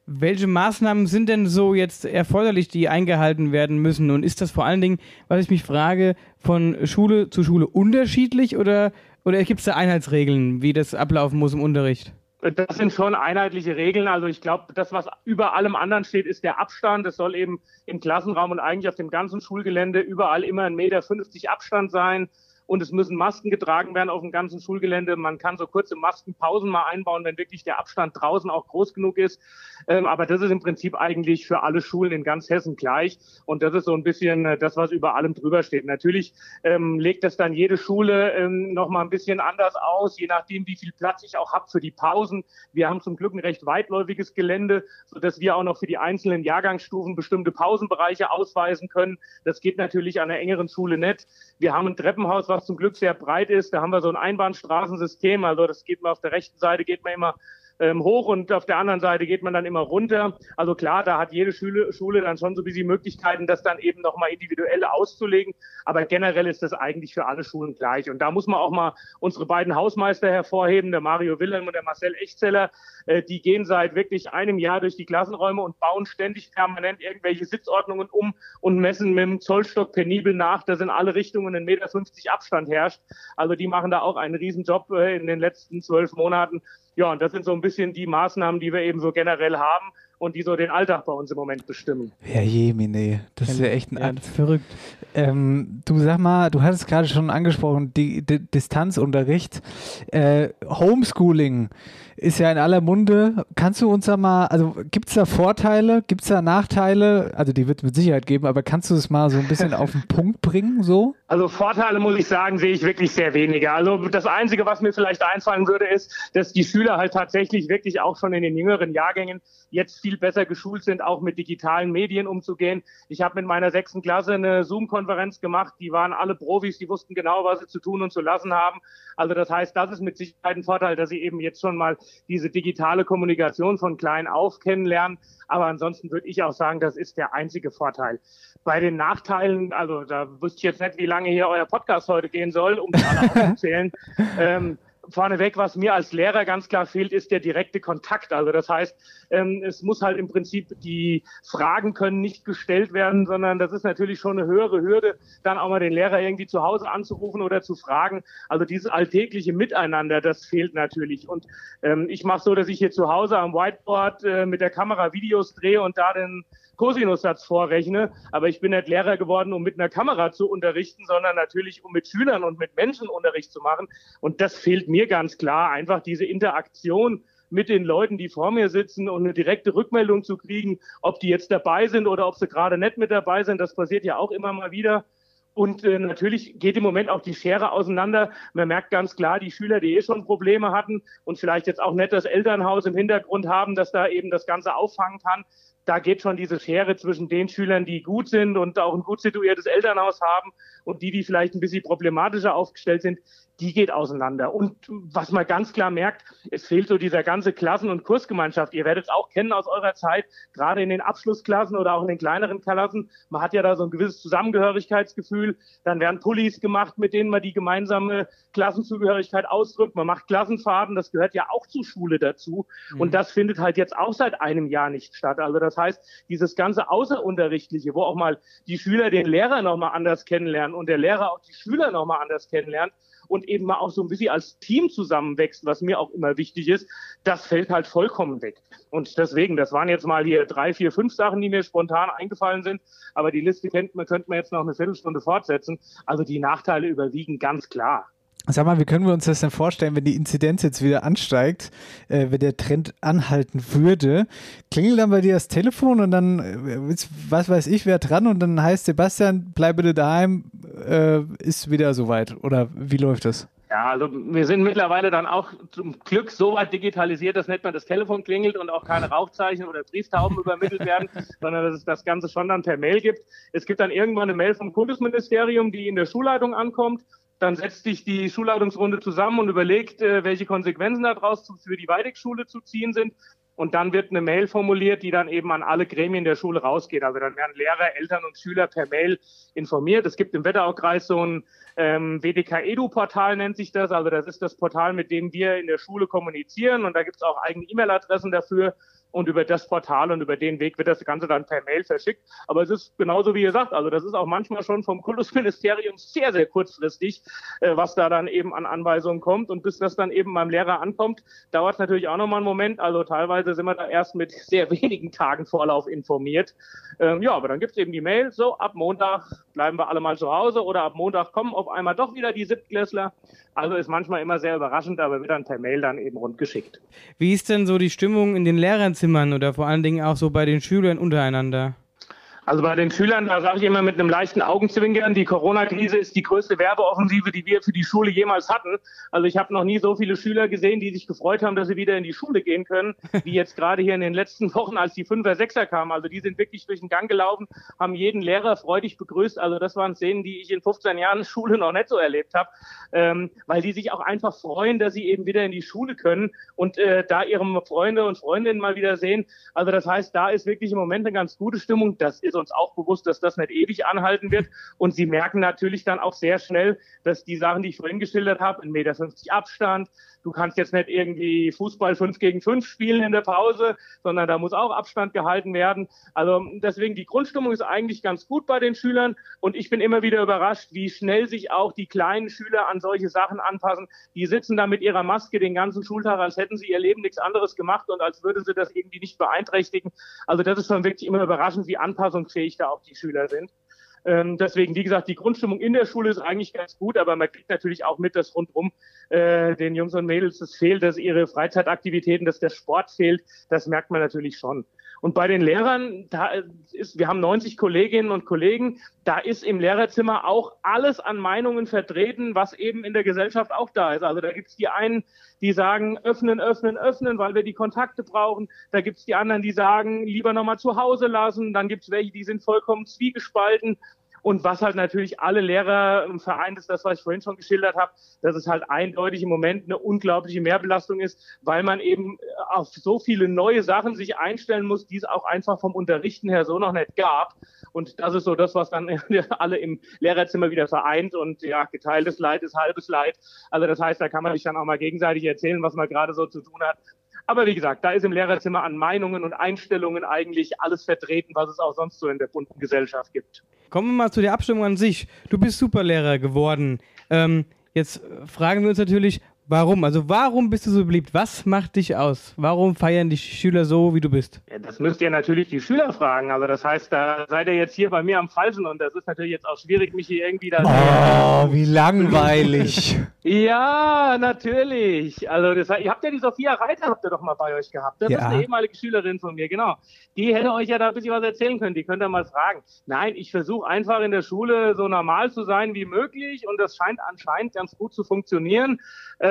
Welche Maßnahmen sind denn so jetzt erforderlich, die eingehalten werden müssen? Und ist das vor allen Dingen, was ich mich frage, von Schule zu Schule unterschiedlich oder, oder gibt es da Einheitsregeln, wie das ablaufen muss im Unterricht? Das sind schon einheitliche Regeln. Also ich glaube, das, was über allem anderen steht, ist der Abstand. Es soll eben im Klassenraum und eigentlich auf dem ganzen Schulgelände überall immer ein Meter 50 Abstand sein. Und es müssen Masken getragen werden auf dem ganzen Schulgelände. Man kann so kurze Maskenpausen mal einbauen, wenn wirklich der Abstand draußen auch groß genug ist. Ähm, aber das ist im Prinzip eigentlich für alle Schulen in ganz Hessen gleich. Und das ist so ein bisschen äh, das, was über allem drüber steht. Natürlich ähm, legt das dann jede Schule ähm, noch mal ein bisschen anders aus, je nachdem, wie viel Platz ich auch habe für die Pausen. Wir haben zum Glück ein recht weitläufiges Gelände, sodass wir auch noch für die einzelnen Jahrgangsstufen bestimmte Pausenbereiche ausweisen können. Das geht natürlich an einer engeren Schule nicht. Wir haben ein Treppenhaus, was zum Glück sehr breit ist. Da haben wir so ein Einbahnstraßensystem. Also das geht man auf der rechten Seite, geht man immer ähm, hoch und auf der anderen Seite geht man dann immer runter. Also klar, da hat jede Schule, Schule dann schon so ein bisschen Möglichkeiten, das dann eben nochmal individuell auszulegen. Aber generell ist das eigentlich für alle Schulen gleich. Und da muss man auch mal unsere beiden Hausmeister hervorheben, der Mario Wilhelm und der Marcel Echtzeller. Äh, die gehen seit wirklich einem Jahr durch die Klassenräume und bauen ständig permanent irgendwelche Sitzordnungen um und messen mit dem Zollstock penibel nach, dass in alle Richtungen ein Meter 50 Abstand herrscht. Also die machen da auch einen Riesenjob äh, in den letzten zwölf Monaten. Ja, und das sind so ein bisschen die Maßnahmen, die wir eben so generell haben und die so den Alltag bei uns im Moment bestimmen. Ja, Jemine, das ist ja echt ein Ja, verrückt. Ähm, du sag mal, du hattest gerade schon angesprochen, die, die Distanzunterricht. Äh, Homeschooling ist ja in aller Munde. Kannst du uns da mal, also gibt es da Vorteile, gibt es da Nachteile? Also die wird es mit Sicherheit geben, aber kannst du es mal so ein bisschen auf den Punkt bringen, so? Also Vorteile, muss ich sagen, sehe ich wirklich sehr wenige. Also das Einzige, was mir vielleicht einfallen würde, ist, dass die Schüler halt tatsächlich wirklich auch schon in den jüngeren Jahrgängen jetzt viel besser geschult sind, auch mit digitalen Medien umzugehen. Ich habe mit meiner sechsten Klasse eine Zoom-Konferenz gemacht. Die waren alle Profis, die wussten genau, was sie zu tun und zu lassen haben. Also das heißt, das ist mit Sicherheit ein Vorteil, dass sie eben jetzt schon mal diese digitale Kommunikation von klein auf kennenlernen. Aber ansonsten würde ich auch sagen, das ist der einzige Vorteil. Bei den Nachteilen, also da wüsste ich jetzt nicht, wie lange hier euer Podcast heute gehen soll, um alle aufzuzählen. ähm, vorneweg, was mir als Lehrer ganz klar fehlt, ist der direkte Kontakt. Also das heißt, ähm, es muss halt im Prinzip, die Fragen können nicht gestellt werden, sondern das ist natürlich schon eine höhere Hürde, dann auch mal den Lehrer irgendwie zu Hause anzurufen oder zu fragen. Also dieses alltägliche Miteinander, das fehlt natürlich. Und ähm, ich mache so, dass ich hier zu Hause am Whiteboard äh, mit der Kamera Videos drehe und da den Cosinussatz vorrechne. Aber ich bin nicht Lehrer geworden, um mit einer Kamera zu unterrichten, sondern natürlich, um mit Schülern und mit Menschen Unterricht zu machen. Und das fehlt mir ganz klar, einfach diese Interaktion mit den Leuten, die vor mir sitzen und eine direkte Rückmeldung zu kriegen, ob die jetzt dabei sind oder ob sie gerade nicht mit dabei sind. Das passiert ja auch immer mal wieder. Und äh, natürlich geht im Moment auch die Schere auseinander. Man merkt ganz klar, die Schüler, die eh schon Probleme hatten und vielleicht jetzt auch nicht das Elternhaus im Hintergrund haben, dass da eben das Ganze auffangen kann, da geht schon diese Schere zwischen den Schülern, die gut sind und auch ein gut situiertes Elternhaus haben und die, die vielleicht ein bisschen problematischer aufgestellt sind, die geht auseinander. Und was man ganz klar merkt, es fehlt so dieser ganze Klassen- und Kursgemeinschaft. Ihr werdet es auch kennen aus eurer Zeit, gerade in den Abschlussklassen oder auch in den kleineren Klassen. Man hat ja da so ein gewisses Zusammengehörigkeitsgefühl. Dann werden Pullis gemacht, mit denen man die gemeinsame Klassenzugehörigkeit ausdrückt. Man macht Klassenfahrten, das gehört ja auch zur Schule dazu. Mhm. Und das findet halt jetzt auch seit einem Jahr nicht statt. Also das heißt, dieses ganze Außerunterrichtliche, wo auch mal die Schüler den Lehrer nochmal anders kennenlernen und der Lehrer auch die Schüler nochmal anders kennenlernt, und eben mal auch so ein bisschen als Team zusammenwächst, was mir auch immer wichtig ist, das fällt halt vollkommen weg. Und deswegen, das waren jetzt mal hier drei, vier, fünf Sachen, die mir spontan eingefallen sind, aber die Liste könnte man jetzt noch eine Viertelstunde fortsetzen. Also die Nachteile überwiegen ganz klar. Sag mal, wie können wir uns das denn vorstellen, wenn die Inzidenz jetzt wieder ansteigt, äh, wenn der Trend anhalten würde? Klingelt dann bei dir das Telefon und dann, äh, was weiß ich, wer dran und dann heißt Sebastian, bleib bitte daheim, äh, ist wieder soweit. Oder wie läuft das? Ja, also wir sind mittlerweile dann auch zum Glück so weit digitalisiert, dass nicht mehr das Telefon klingelt und auch keine Rauchzeichen oder Brieftauben übermittelt werden, sondern dass es das Ganze schon dann per Mail gibt. Es gibt dann irgendwann eine Mail vom Bundesministerium, die in der Schulleitung ankommt dann setzt sich die Schulleitungsrunde zusammen und überlegt, äh, welche Konsequenzen daraus für die Weidigschule zu ziehen sind. Und dann wird eine Mail formuliert, die dann eben an alle Gremien der Schule rausgeht. Also dann werden Lehrer, Eltern und Schüler per Mail informiert. Es gibt im Wetteraukreis so ein ähm, WDK-Edu-Portal nennt sich das. Also das ist das Portal, mit dem wir in der Schule kommunizieren. Und da gibt es auch eigene E-Mail-Adressen dafür und über das Portal und über den Weg wird das Ganze dann per Mail verschickt. Aber es ist genauso wie ihr sagt, also das ist auch manchmal schon vom Kultusministerium sehr, sehr kurzfristig, äh, was da dann eben an Anweisungen kommt. Und bis das dann eben beim Lehrer ankommt, dauert es natürlich auch nochmal einen Moment. Also teilweise sind wir da erst mit sehr wenigen Tagen Vorlauf informiert. Ähm, ja, aber dann gibt es eben die Mail, so ab Montag bleiben wir alle mal zu Hause oder ab Montag kommen auf einmal doch wieder die Siebtklässler. Also ist manchmal immer sehr überraschend, aber wird dann per Mail dann eben rundgeschickt. Wie ist denn so die Stimmung in den Lehrerzimmern oder vor allen Dingen auch so bei den Schülern untereinander? Also bei den Schülern, da sage ich immer mit einem leichten Augenzwinkern, die Corona-Krise ist die größte Werbeoffensive, die wir für die Schule jemals hatten. Also ich habe noch nie so viele Schüler gesehen, die sich gefreut haben, dass sie wieder in die Schule gehen können, wie jetzt gerade hier in den letzten Wochen, als die Fünfer, Sechser kamen. Also die sind wirklich durch den Gang gelaufen, haben jeden Lehrer freudig begrüßt. Also das waren Szenen, die ich in 15 Jahren Schule noch nicht so erlebt habe, ähm, weil die sich auch einfach freuen, dass sie eben wieder in die Schule können und äh, da ihre Freunde und Freundinnen mal wieder sehen. Also das heißt, da ist wirklich im Moment eine ganz gute Stimmung. Das ist uns auch bewusst, dass das nicht ewig anhalten wird. Und sie merken natürlich dann auch sehr schnell, dass die Sachen, die ich vorhin geschildert habe, 1,50 Meter Abstand, du kannst jetzt nicht irgendwie Fußball 5 gegen 5 spielen in der Pause, sondern da muss auch Abstand gehalten werden. Also deswegen, die Grundstimmung ist eigentlich ganz gut bei den Schülern und ich bin immer wieder überrascht, wie schnell sich auch die kleinen Schüler an solche Sachen anpassen. Die sitzen da mit ihrer Maske den ganzen Schultag, als hätten sie ihr Leben nichts anderes gemacht und als würde sie das irgendwie nicht beeinträchtigen. Also das ist schon wirklich immer überraschend, wie anpassungsfähig da auch die Schüler sind. Ähm, deswegen, wie gesagt, die Grundstimmung in der Schule ist eigentlich ganz gut, aber man kriegt natürlich auch mit, dass rundum äh, den Jungs und Mädels das fehlt, dass ihre Freizeitaktivitäten, dass der Sport fehlt. Das merkt man natürlich schon. Und bei den Lehrern, da ist, wir haben 90 Kolleginnen und Kollegen, da ist im Lehrerzimmer auch alles an Meinungen vertreten, was eben in der Gesellschaft auch da ist. Also da gibt es die einen, die sagen, öffnen, öffnen, öffnen, weil wir die Kontakte brauchen. Da gibt es die anderen, die sagen, lieber nochmal zu Hause lassen. Dann gibt es welche, die sind vollkommen zwiegespalten. Und was halt natürlich alle Lehrer im Verein ist, das, was ich vorhin schon geschildert habe, dass es halt eindeutig im Moment eine unglaubliche Mehrbelastung ist, weil man eben auf so viele neue Sachen sich einstellen muss, die es auch einfach vom Unterrichten her so noch nicht gab. Und das ist so das, was dann alle im Lehrerzimmer wieder vereint. Und ja, geteiltes Leid ist halbes Leid. Also das heißt, da kann man sich dann auch mal gegenseitig erzählen, was man gerade so zu tun hat. Aber wie gesagt, da ist im Lehrerzimmer an Meinungen und Einstellungen eigentlich alles vertreten, was es auch sonst so in der bunten Gesellschaft gibt. Kommen wir mal zu der Abstimmung an sich. Du bist Superlehrer geworden. Ähm, jetzt fragen wir uns natürlich, Warum? Also warum bist du so beliebt? Was macht dich aus? Warum feiern die Schüler so, wie du bist? Ja, das müsst ihr natürlich die Schüler fragen. Also das heißt, da seid ihr jetzt hier bei mir am Falschen und das ist natürlich jetzt auch schwierig, mich hier irgendwie da... Oh, wie langweilig. ja, natürlich. Also das, ihr habt ja die Sophia Reiter, habt ihr doch mal bei euch gehabt. Das Ja. ist eine ehemalige Schülerin von mir, genau. Die hätte euch ja da ein bisschen was erzählen können. Die könnt ihr mal fragen. Nein, ich versuche einfach in der Schule so normal zu sein wie möglich und das scheint anscheinend ganz gut zu funktionieren.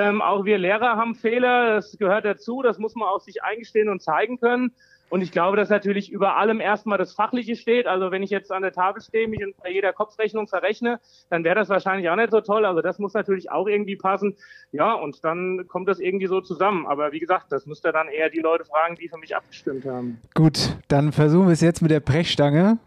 Ähm, auch wir Lehrer haben Fehler, das gehört dazu, das muss man auch sich eingestehen und zeigen können. Und ich glaube, dass natürlich über allem erstmal das Fachliche steht. Also wenn ich jetzt an der Tafel stehe, mich bei jeder Kopfrechnung verrechne, dann wäre das wahrscheinlich auch nicht so toll. Also das muss natürlich auch irgendwie passen. Ja, und dann kommt das irgendwie so zusammen. Aber wie gesagt, das müsst ihr dann eher die Leute fragen, die für mich abgestimmt haben. Gut, dann versuchen wir es jetzt mit der Brechstange.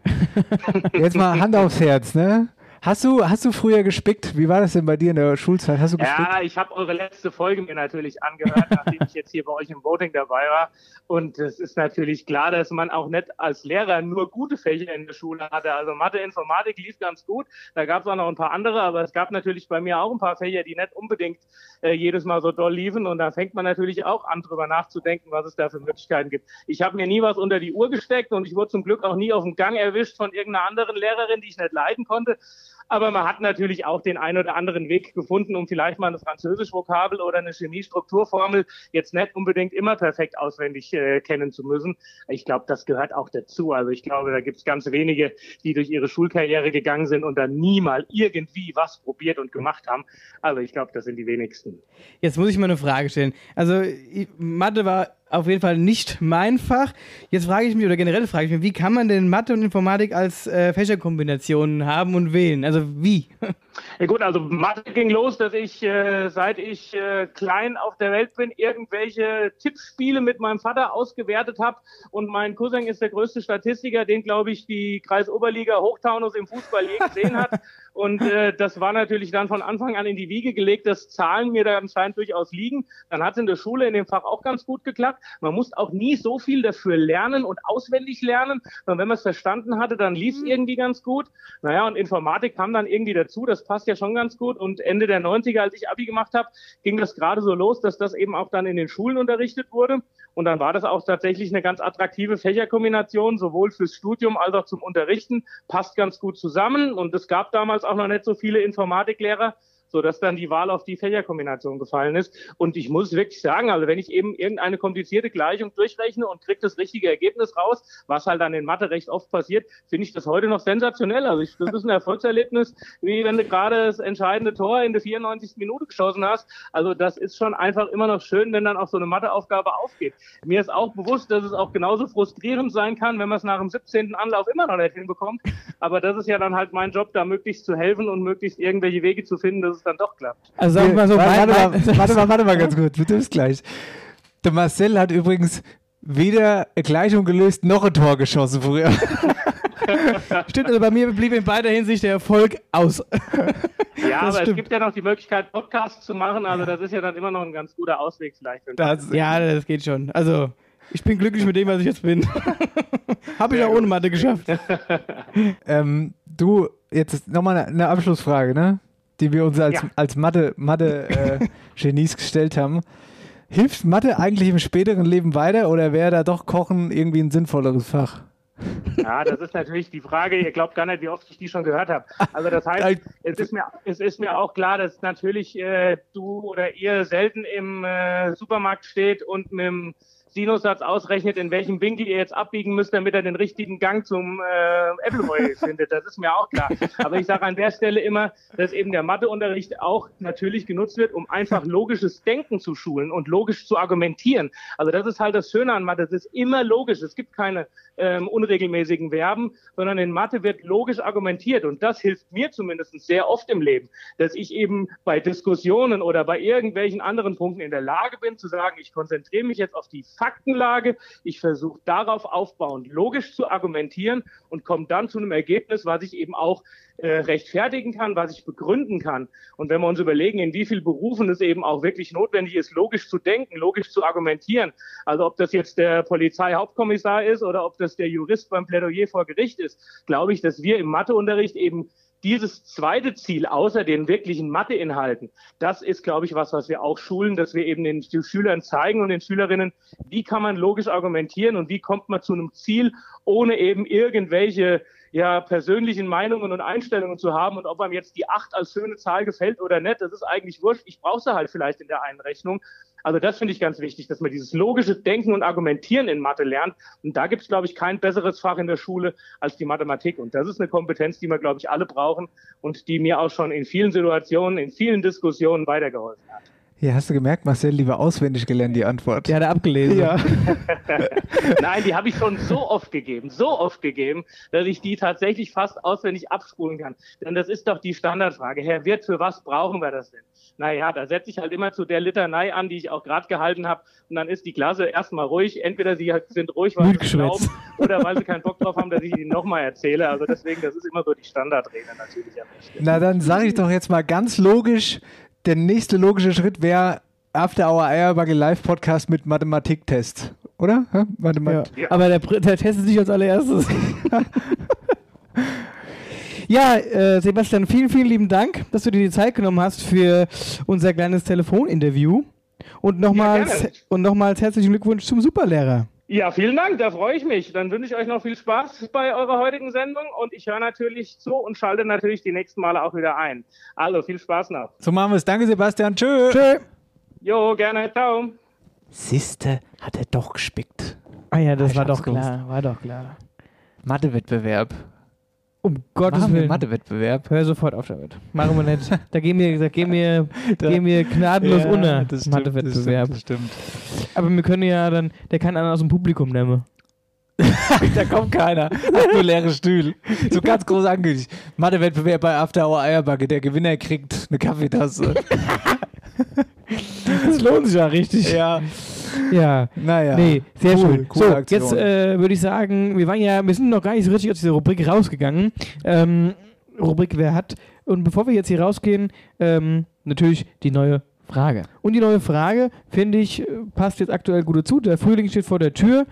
Jetzt mal Hand aufs Herz, ne? Hast du, hast du früher gespickt? Wie war das denn bei dir in der Schulzeit? Hast du gespickt? Ja, ich habe eure letzte Folge mir natürlich angehört, nachdem ich jetzt hier bei euch im Voting dabei war. Und es ist natürlich klar, dass man auch nicht als Lehrer nur gute Fächer in der Schule hatte. Also Mathe, Informatik lief ganz gut. Da gab es auch noch ein paar andere, aber es gab natürlich bei mir auch ein paar Fächer, die nicht unbedingt äh, jedes Mal so doll liefen. Und da fängt man natürlich auch an, drüber nachzudenken, was es da für Möglichkeiten gibt. Ich habe mir nie was unter die Uhr gesteckt und ich wurde zum Glück auch nie auf dem Gang erwischt von irgendeiner anderen Lehrerin, die ich nicht leiden konnte. Aber man hat natürlich auch den einen oder anderen Weg gefunden, um vielleicht mal eine Französisch-Vokabel oder eine Chemie-Strukturformel jetzt nicht unbedingt immer perfekt auswendig äh, kennen zu müssen. Ich glaube, das gehört auch dazu. Also ich glaube, da gibt es ganz wenige, die durch ihre Schulkarriere gegangen sind und dann nie mal irgendwie was probiert und gemacht haben. Also ich glaube, das sind die wenigsten. Jetzt muss ich mal eine Frage stellen. Also Mathe war auf jeden Fall nicht mein Fach. Jetzt frage ich mich, oder generell frage ich mich, wie kann man denn Mathe und Informatik als äh, Fächerkombinationen haben und wählen? Also wie? Ja gut, also Mathe ging los, dass ich, äh, seit ich äh, klein auf der Welt bin, irgendwelche Tippspiele mit meinem Vater ausgewertet habe. Und mein Cousin ist der größte Statistiker, den, glaube ich, die Kreisoberliga Hochtaunus im Fußball je gesehen hat. Und äh, das war natürlich dann von Anfang an in die Wiege gelegt, dass Zahlen mir da anscheinend durchaus liegen. Dann hat es in der Schule in dem Fach auch ganz gut geklappt. Man muss auch nie so viel dafür lernen und auswendig lernen. Und wenn man es verstanden hatte, dann lief es irgendwie ganz gut. Naja, und Informatik kam dann irgendwie dazu. Das passt ja schon ganz gut. Und Ende der 90er, als ich Abi gemacht habe, ging das gerade so los, dass das eben auch dann in den Schulen unterrichtet wurde. Und dann war das auch tatsächlich eine ganz attraktive Fächerkombination, sowohl fürs Studium als auch zum Unterrichten. Passt ganz gut zusammen. Und es gab damals auch noch nicht so viele Informatiklehrer, so dass dann die Wahl auf die Fächerkombination gefallen ist. Und ich muss wirklich sagen, also wenn ich eben irgendeine komplizierte Gleichung durchrechne und kriege das richtige Ergebnis raus, was halt dann in Mathe recht oft passiert, finde ich das heute noch sensationell. Also ich, das ist ein Erfolgserlebnis, wie wenn du gerade das entscheidende Tor in der 94. Minute geschossen hast. Also das ist schon einfach immer noch schön, wenn dann auch so eine Matheaufgabe aufgeht. Mir ist auch bewusst, dass es auch genauso frustrierend sein kann, wenn man es nach dem 17. Anlauf immer noch nicht hinbekommt. Aber das ist ja dann halt mein Job, da möglichst zu helfen und möglichst irgendwelche Wege zu finden, dass es dann doch klappt. Also sagen wir mal so, warte, warte, mal, warte mal, warte mal ganz kurz, du bist gleich. Der Marcel hat übrigens weder eine Gleichung gelöst noch ein Tor geschossen früher. Stimmt, also bei mir blieb in beider Hinsicht der Erfolg aus. Ja, aber es gibt ja noch die Möglichkeit, Podcasts zu machen. Also das ist ja dann immer noch ein ganz guter Ausweg vielleicht. Das, ja, das geht schon. Also ich bin glücklich mit dem, was ich jetzt bin. Habe ich auch ohne Mathe geschafft. ähm, du, jetzt nochmal eine, eine Abschlussfrage, ne? Die wir uns als, Ja. als Mathe-Genies Mathe, äh, Genies gestellt haben. Hilft Mathe eigentlich im späteren Leben weiter oder wäre da doch Kochen irgendwie ein sinnvolleres Fach? Ja, das ist natürlich die Frage. Ihr glaubt gar nicht, wie oft ich die schon gehört habe. Also das heißt, es ist mir, es ist mir auch klar, dass natürlich äh, du oder ihr selten im äh, Supermarkt steht und mit dem Sinussatz ausrechnet, in welchem Winkel ihr jetzt abbiegen müsst, damit er den richtigen Gang zum äh, Appleboy findet. Das ist mir auch klar. Aber ich sage an der Stelle immer, dass eben der Matheunterricht auch natürlich genutzt wird, um einfach logisches Denken zu schulen und logisch zu argumentieren. Also das ist halt das Schöne an Mathe. Es ist immer logisch. Es gibt keine ähm, unregelmäßigen Verben, sondern in Mathe wird logisch argumentiert. Und das hilft mir zumindest sehr oft im Leben, dass ich eben bei Diskussionen oder bei irgendwelchen anderen Punkten in der Lage bin zu sagen, ich konzentriere mich jetzt auf die Faktenlage, ich versuche darauf aufbauend logisch zu argumentieren und komme dann zu einem Ergebnis, was ich eben auch äh, rechtfertigen kann, was ich begründen kann. Und wenn wir uns überlegen, in wie vielen Berufen es eben auch wirklich notwendig ist, logisch zu denken, logisch zu argumentieren, also ob das jetzt der Polizeihauptkommissar ist oder ob das der Jurist beim Plädoyer vor Gericht ist, glaube ich, dass wir im Matheunterricht eben dieses zweite Ziel außer den wirklichen Matheinhalten, das ist, glaube ich, was, was wir auch schulen, dass wir eben den Schülern zeigen und den Schülerinnen, wie kann man logisch argumentieren und wie kommt man zu einem Ziel, ohne eben irgendwelche ja, persönlichen Meinungen und Einstellungen zu haben und ob einem jetzt die acht als schöne Zahl gefällt oder nicht, das ist eigentlich wurscht. Ich brauche sie halt vielleicht in der Einrechnung. Also das finde ich ganz wichtig, dass man dieses logische Denken und Argumentieren in Mathe lernt. Und da gibt es, glaube ich, kein besseres Fach in der Schule als die Mathematik. Und das ist eine Kompetenz, die wir, glaube ich, alle brauchen und die mir auch schon in vielen Situationen, in vielen Diskussionen weitergeholfen hat. Ja, hast du gemerkt, Marcel, lieber auswendig gelernt, die Antwort. Die hat er abgelesen. Ja. Nein, die habe ich schon so oft gegeben, so oft gegeben, dass ich die tatsächlich fast auswendig abspulen kann. Denn das ist doch die Standardfrage. Herr Wirt, für was brauchen wir das denn? Naja, da setze ich halt immer zu der Litanei an, die ich auch gerade gehalten habe. Und dann ist die Klasse erstmal ruhig. Entweder sie sind ruhig, weil sie glauben, oder weil sie keinen Bock drauf haben, dass ich ihnen nochmal erzähle. Also deswegen, das ist immer so die Standardrede natürlich. Am besten. Na, dann sage ich doch jetzt mal ganz logisch, der nächste logische Schritt wäre After Hour Eierbagge Live Podcast mit Mathematiktest. Oder? Mathemat Ja. Aber der, der Test ist nicht als allererstes. ja, äh, Sebastian, vielen, vielen lieben Dank, dass du dir die Zeit genommen hast für unser kleines Telefoninterview. Und nochmals, gerne. und nochmals herzlichen Glückwunsch zum Superlehrer. Ja, vielen Dank, da freue ich mich. Dann wünsche ich euch noch viel Spaß bei eurer heutigen Sendung und ich höre natürlich zu und schalte natürlich die nächsten Male auch wieder ein. Also viel Spaß noch. So machen wir es. Danke, Sebastian. Tschö. Tschö. Jo, gerne. Ciao. Siste hat er doch gespickt. Ah ja, das Ich war doch gewusst. klar, war doch klar. Mathewettbewerb. Um Gottes Machen Willen. Mathewettbewerb. Hör sofort auf damit. Machen wir nicht. Da gehen wir, da gehen wir, gehen wir gnadenlos Ja, unter. das stimmt, Mathewettbewerb. das stimmt, Aber wir können ja dann, der kann einen aus dem Publikum nehmen. da kommt keiner. Hat nur leere Stühle. So ganz groß angekündigt. Mathewettbewerb bei After Hour Eierbacke. Der Gewinner kriegt eine Kaffeetasse. Das lohnt sich ja richtig. Ja. Ja. Naja. Nee, sehr Cool, schön. coole so, Aktion. jetzt äh, würde ich sagen, wir waren ja, wir sind noch gar nicht so richtig aus dieser Rubrik rausgegangen. Ähm, Rubrik Wer hat? Und bevor wir jetzt hier rausgehen, ähm, natürlich die neue Frage. Und die neue Frage, finde ich, äh, passt jetzt aktuell gut dazu. Der Frühling steht vor der Tür.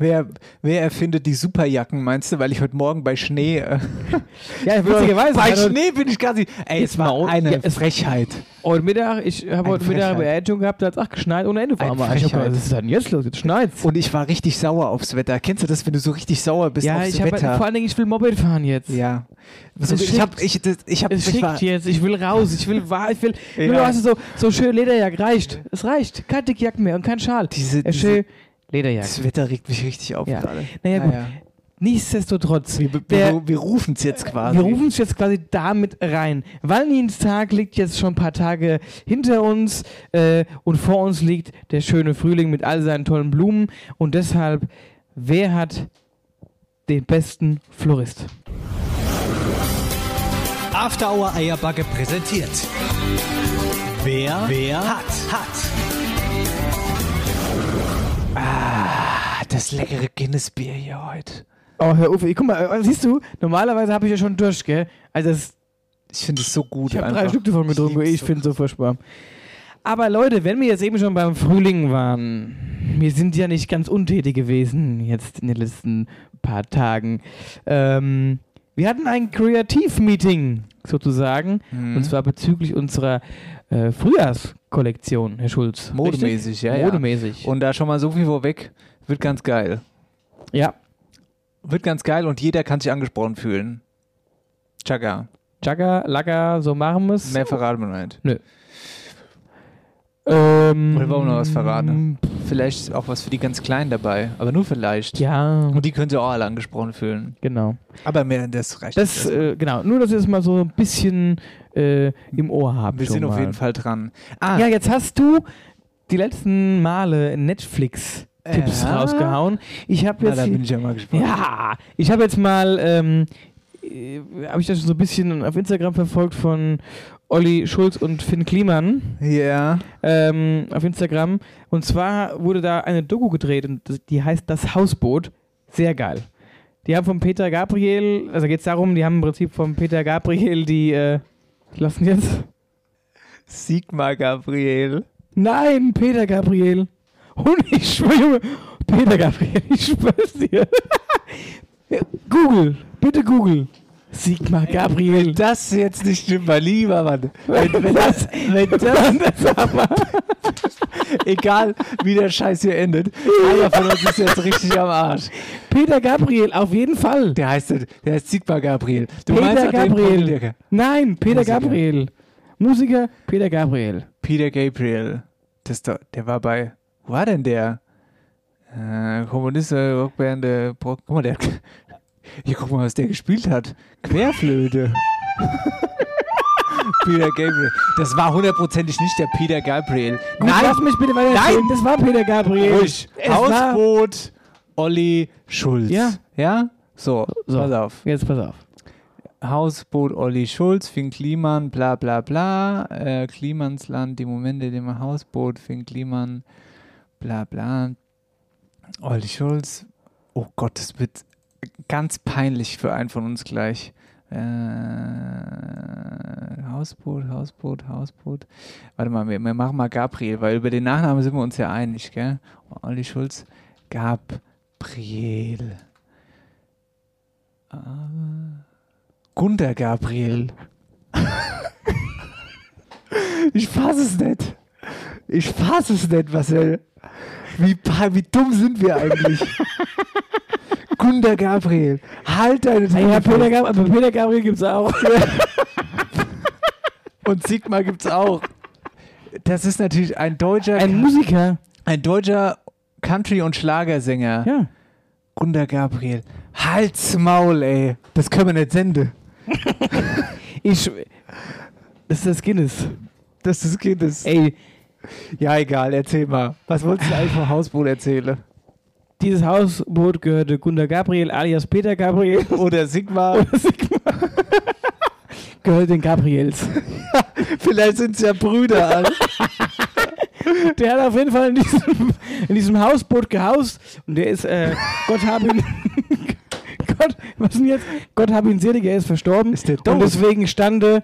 Wer, wer erfindet die Superjacken, meinst du? Weil ich heute Morgen bei Schnee. Äh, Ja, witzigerweise. bei Also- Schnee bin ich gerade. Ey, es war eine Ja, Frechheit. Heute Mittag, ich habe heute Mittag Frechheit. Beerdigung gehabt, da hat es auch geschneit ohne Ende. Allem. Ich hab was ist denn jetzt los? Jetzt schneit's. Und ich war richtig sauer aufs Wetter. Kennst du das, wenn du so richtig sauer bist Ja, aufs ich habe Wetter? vor allen Dingen, ich will Moped fahren jetzt. ja. So, Es ich habe schickt. ich, das- ich hab, Es ich war, jetzt, ich will raus, ich will wahr, ich will. Ja. Nur hast du so, so schön Lederjack, reicht. Es reicht. Keine Dickjacken mehr und kein Schal. diese, Es diese, schön Lederjack. das Wetter regt mich richtig auf Ja. gerade. Naja, gut. Nichtsdestotrotz, Wir, wir, wir rufen es jetzt quasi. wir rufen es jetzt quasi damit rein. Valentinstag liegt jetzt schon ein paar Tage hinter uns äh, und vor uns liegt der schöne Frühling mit all seinen tollen Blumen. Und deshalb, wer hat den besten Florist? After Hour Eierbacke präsentiert. Wer, wer hat, hat. Ah, das leckere Guinness-Bier hier heute. Oh, hör auf, ey, guck mal, äh, siehst du, normalerweise habe ich ja schon durch, gell? Also das Ich finde es so gut. Ich habe drei. Stück davon getrunken, lieb's ich finde es so furchtbar. Aber Leute, wenn wir jetzt eben schon beim Frühling waren, wir sind ja nicht ganz untätig gewesen jetzt in den letzten paar Tagen. Ähm, wir hatten ein Kreativ-Meeting sozusagen, Mhm. und zwar bezüglich unserer äh, Frühjahrskollektion, Herr Schulz. Modemäßig, Richtig? ja, ja. Modemäßig. Und da schon mal so viel vorweg, wird ganz geil. ja, Wird ganz geil und jeder kann sich angesprochen fühlen. Chaka. Jagger, Lager, so machen wir es. Mehr verraten wir nicht. Ähm, Oder wollen wir noch was verraten? Vielleicht auch was für die ganz Kleinen dabei, aber nur vielleicht. Ja. Und die können sich auch alle angesprochen fühlen. Genau. Aber mehr, das reicht. Das, äh, genau, nur dass wir es mal so ein bisschen äh, im Ohr haben. wir sind auf mal. jeden Fall dran. Ah. Ja, jetzt hast du die letzten Male Netflix-Tipps Ja. rausgehauen. Ich habe Na, jetzt. da hier- bin ich ja mal gespannt. Ja, ich habe jetzt mal, ähm, äh, habe ich das so ein bisschen auf Instagram verfolgt von Olli Schulz und Finn Kliman. Ja. Ähm, auf Instagram. Und zwar wurde da eine Doku gedreht und die heißt Das Hausboot. Sehr geil. Die haben von Peter Gabriel, also geht es darum, die haben im Prinzip von Peter Gabriel die, äh, lassen jetzt. Sigmar Gabriel. Nein, Peter Gabriel. Und ich schwöre, Peter Gabriel, ich schwör's dir. Google, bitte Google. Sigmar Gabriel. Das jetzt nicht stimmt, mein lieber Mann. Wenn, wenn das, wenn das, egal wie der Scheiß hier endet, einer von uns ist jetzt richtig am Arsch. Peter Gabriel, auf jeden Fall. Der heißt, der heißt Sigmar Gabriel. Du Peter meinst Gabriel. Nein, Peter Musiker. Gabriel. Musiker Peter Gabriel. Peter Gabriel. Das der war bei, wo war denn der? Äh, Kommunist, äh, Rockband, äh, Pro- guck mal, der hier guck mal, was der gespielt hat. Querflöte. Peter Gabriel. Das war hundertprozentig nicht der Peter Gabriel. Gut, lass mich bitte weiter erzählen. Nein! Das war Peter Gabriel. Ruhig. Es Hausboot, Olli Schulz. Ja. Ja? So, So. pass auf. Jetzt pass auf. Hausboot Olli Schulz, Finn Kliman, bla bla bla. Äh, Klimansland, die Momente in dem Hausboot, Finn Kliman, bla bla. Olli Schulz. Oh Gott, das wird ganz peinlich für einen von uns gleich. Äh, Hausboot, Hausboot, Hausboot. Warte mal, wir, wir machen mal Gabriel, weil über den Nachnamen sind wir uns ja einig, gell? Olli Schulz, Gabriel. Ah. Gunter Gabriel. ich fasse es nicht. Ich fasse es nicht, Marcel. Wie, wie dumm sind wir eigentlich? Gunter Gabriel. Halt deine Ah ja. Peter, Gab Peter Gabriel gibt's auch. Und Sigmar gibt's auch. Das ist natürlich ein deutscher, Ein Musiker. ein deutscher Country- und Schlagersänger. Ja. Gunter Gabriel. Halt's Maul, ey. Das können wir nicht senden. Ich. Das ist das Guinness. Das ist Kindes. Ey, Ja, egal, erzähl mal. Was wolltest du eigentlich vom Hausboot erzählen? Dieses Hausboot gehörte Gunter Gabriel alias Peter Gabriel. Oder Sigmar? Gehört den Gabriels. Vielleicht sind es ja Brüder. alle. Der hat auf jeden Fall in diesem, in diesem Hausboot gehaust und der ist, äh, Gott hab ihn. Gott, was denn jetzt? Gott hab ihn selig, er ist verstorben. Ist der und deswegen stande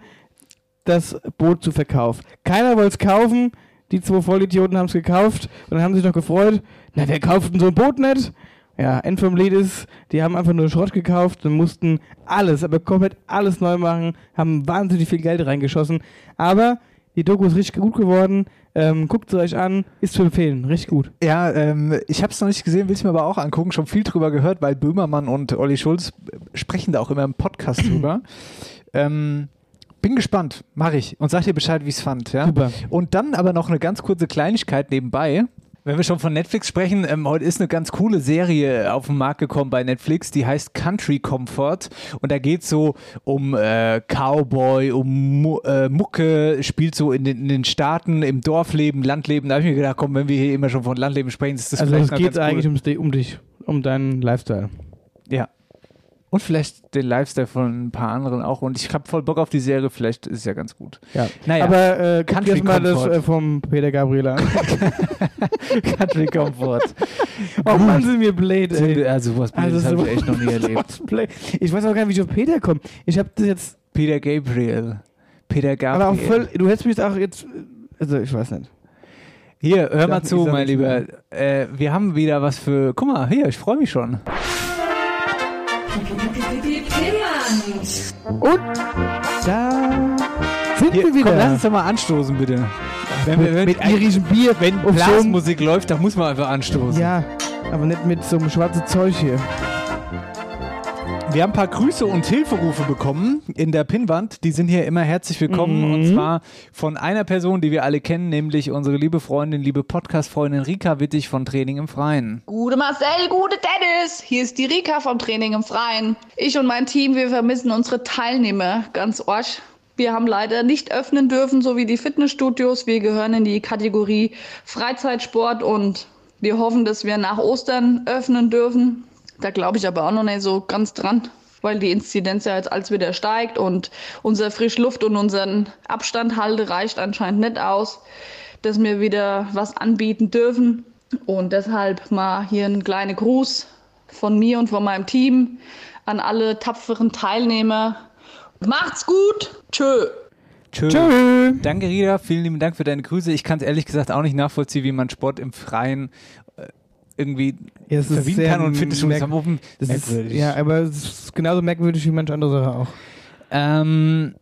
das Boot zu Verkauf. Keiner wollte es kaufen. Die zwei Vollidioten haben es gekauft und dann haben sich noch gefreut. Na, wer kauft denn so ein Boot nicht? Ja, End vom Lied ist, die haben einfach nur Schrott gekauft und mussten alles, aber komplett alles neu machen, haben wahnsinnig viel Geld reingeschossen. Aber die Doku ist richtig gut geworden. Ähm, guckt sie euch an, ist zu empfehlen, richtig gut. Ja, ähm, ich habe es noch nicht gesehen, will es mir aber auch angucken. Schon viel drüber gehört, weil Böhmermann und Olli Schulz sprechen da auch immer im Podcast drüber. Ähm, bin gespannt, mache ich und sag dir Bescheid, wie ich es fand. Ja? Super. Und dann aber noch eine ganz kurze Kleinigkeit nebenbei. Wenn wir schon von Netflix sprechen, ähm, heute ist eine ganz coole Serie auf den Markt gekommen bei Netflix, die heißt Country Comfort. Und da geht es so um äh, Cowboy, um Mu äh, Mucke, spielt so in den, in den Staaten, im Dorfleben, Landleben. Da habe ich mir gedacht, komm, wenn wir hier immer schon von Landleben sprechen, ist das also vielleicht es noch geht ganz cool. eigentlich ums, um dich, um deinen Lifestyle. Ja. Und vielleicht den Lifestyle von ein paar anderen auch. Und ich habe voll Bock auf die Serie, vielleicht ist es ja ganz gut. Ja. Naja, Aber äh, Country jetzt mal das äh, vom Peter Gabriel an. Country Comfort. oh Mann, sind wir blöd, ey. Also sowas Also habe ich echt noch nie erlebt. Ich weiß auch gar nicht, wie ich auf Peter komme. Ich habe das jetzt. Peter Gabriel. Peter Gabriel. Aber auch voll. Du hättest mich auch jetzt. Also, ich weiß nicht. Hier, hör mal zu, mein Lieber. Äh, wir haben wieder was für. Guck mal, hier, ich freue mich schon. Und da sind Hier, wir wieder. Komm, lass uns doch mal anstoßen, bitte. Wenn, mit, wenn, mit irischem Bier. wenn so Blasmusik läuft, dann muss man einfach anstoßen. Ja, aber nicht mit so einem schwarzen Zeug hier. Wir haben ein paar Grüße und Hilferufe bekommen in der Pinnwand. Die sind hier immer herzlich willkommen. Mhm. Und zwar von einer Person, die wir alle kennen, nämlich unsere liebe Freundin, liebe Podcast-Freundin Rika Wittig von Training im Freien. Gute Marcel, gute Dennis. Hier ist die Rika vom Training im Freien. Ich und mein Team, wir vermissen unsere Teilnehmer ganz arg. Wir haben leider nicht öffnen dürfen, so wie die Fitnessstudios. Wir gehören in die Kategorie Freizeitsport und wir hoffen, dass wir nach Ostern öffnen dürfen. Da glaube ich aber auch noch nicht so ganz dran, weil die Inzidenz ja jetzt als wieder steigt und unser Frischluft und unseren Abstand halte reicht anscheinend nicht aus, dass wir wieder was anbieten dürfen. Und deshalb mal hier ein kleiner Gruß von mir und von meinem Team an alle tapferen Teilnehmer. Macht's gut. Tschö. Tschö. Tschö. Danke, Rita. Vielen lieben Dank für deine Grüße. Ich kann es ehrlich gesagt auch nicht nachvollziehen, wie man Sport im Freien irgendwie Ja, ist sehr kann und Fitnessstudios merk- haben offen. Das ist, Merkwürdig. ja, aber es ist genauso merkwürdig wie manche andere Sache auch. Ähm,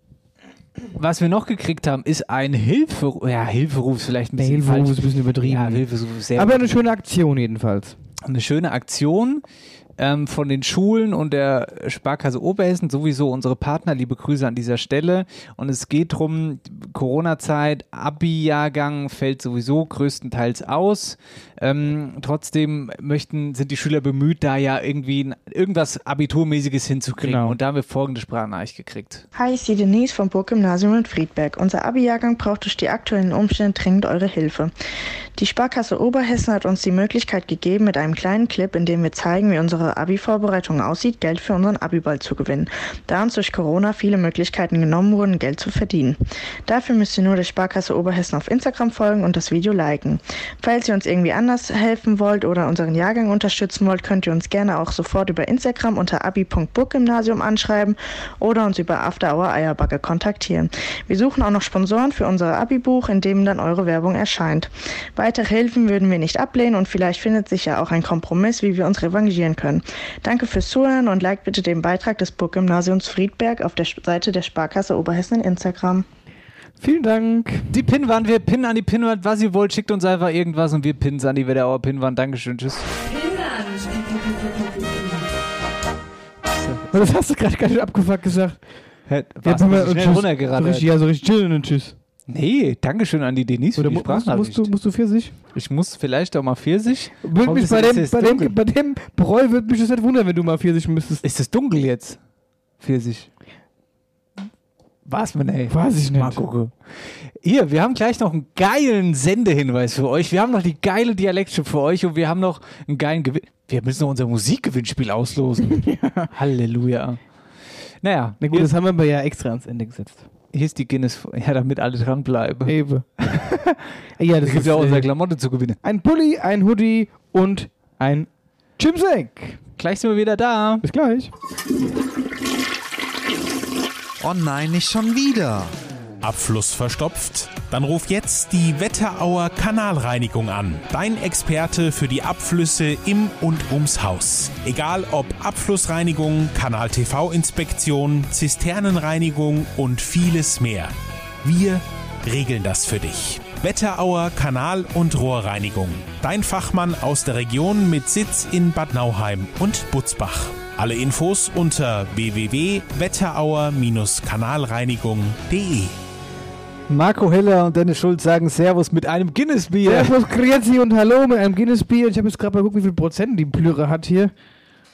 was wir noch gekriegt haben, ist ein Hilferuf. Ja, Hilferuf ist vielleicht ein Der bisschen Hilferuf falsch. ist ein bisschen übertrieben. Ja, Hilferuf ist sehr Aber eine schöne Aktion jedenfalls. eine schöne Aktion ähm, von den Schulen und der Sparkasse Oberhessen, sowieso unsere Partner. Liebe Grüße an dieser Stelle. Und es geht darum, Corona-Zeit, Abi-Jahrgang fällt sowieso größtenteils aus. Ähm, trotzdem möchten, sind die Schüler bemüht, da ja irgendwie irgendwas Abiturmäßiges hinzukriegen. Genau. Und da haben wir folgende Sprachnachricht gekriegt. Hi, ich bin Denise vom Burggymnasium in Friedberg. Unser Abi-Jahrgang braucht durch die aktuellen Umstände dringend eure Hilfe. Die Sparkasse Oberhessen hat uns die Möglichkeit gegeben, mit einem kleinen Clip, in dem wir zeigen, wie unsere Abi-Vorbereitung aussieht, Geld für unseren Abi-Ball zu gewinnen, da uns durch Corona viele Möglichkeiten genommen wurden, Geld zu verdienen. Dafür müsst ihr nur der Sparkasse Oberhessen auf Instagram folgen und das Video liken. Falls ihr uns irgendwie anders helfen wollt oder unseren Jahrgang unterstützen wollt, könnt ihr uns gerne auch sofort über Instagram unter abi.burggymnasium anschreiben oder uns über After Hour Eierbagge kontaktieren. Wir suchen auch noch Sponsoren für unser Abi-Buch, in dem dann eure Werbung erscheint. Weitere Hilfen würden wir nicht ablehnen und vielleicht findet sich ja auch ein Kompromiss, wie wir uns revanchieren können. Danke fürs Zuhören und like bitte den Beitrag des Burggymnasiums Friedberg auf der Seite der Sparkasse Oberhessen in Instagram. Vielen Dank. Die Pinnwand, wir pinnen an die Pinnwand, was ihr wollt, schickt uns einfach irgendwas und wir pinnen es an die Wetterauer Pinnwand. Dankeschön, tschüss. Und das hast du gerade ganz schön abgefuckt gesagt. Hä, Jetzt du wir schnell Tschüss. runtergerattert? So richtig, ja, so richtig chillen und tschüss. Nee, Dankeschön an die Denise Oder für die mu- musst, musst, Sprachnachricht. du, musst du Pfirsich? Ich muss vielleicht auch mal Pfirsich. Würde mich ist bei, dem, bei, dem, bei dem Bräu würde mich das nicht wundern, wenn du mal Pfirsich müsstest. Ist es dunkel jetzt? Pfirsich. Was, man, ey? Weiß ich nicht. Mal gucken. Hier, wir haben gleich noch einen geilen Sendehinweis für euch. Wir haben noch die geile Dialektshow für euch und wir haben noch einen geilen Gewinn. Wir müssen noch unser Musikgewinnspiel auslosen. Halleluja. Naja, Na gut, das haben wir aber ja extra ans Ende gesetzt. hier ist die Guinness. Ja, damit alle dranbleiben. Eben. ja, Da das gibt ist ja auch äh, unsere Klamotte zu gewinnen. ein Pulli, ein Hoodie und ein Chimsack. Gleich sind wir wieder da. Bis gleich. Oh nein, nicht schon wieder. Abfluss verstopft? Dann ruf jetzt die Wetterauer Kanalreinigung an. Dein Experte für die Abflüsse im und ums Haus. Egal ob Abflussreinigung, Kanal-TV-Inspektion, Zisternenreinigung und vieles mehr. Wir regeln das für dich. Wetterauer Kanal- und Rohrreinigung. Dein Fachmann aus der Region mit Sitz in Bad Nauheim und Butzbach. Alle Infos unter www.wetterauer-kanalreinigung.de. Marco Heller und Dennis Schulz sagen Servus mit einem Guinness-Bier. Servus, Grüezi und Hallo mit einem Guinness-Bier. Ich habe jetzt gerade mal geguckt, wie viel Prozent die Plüre hat hier.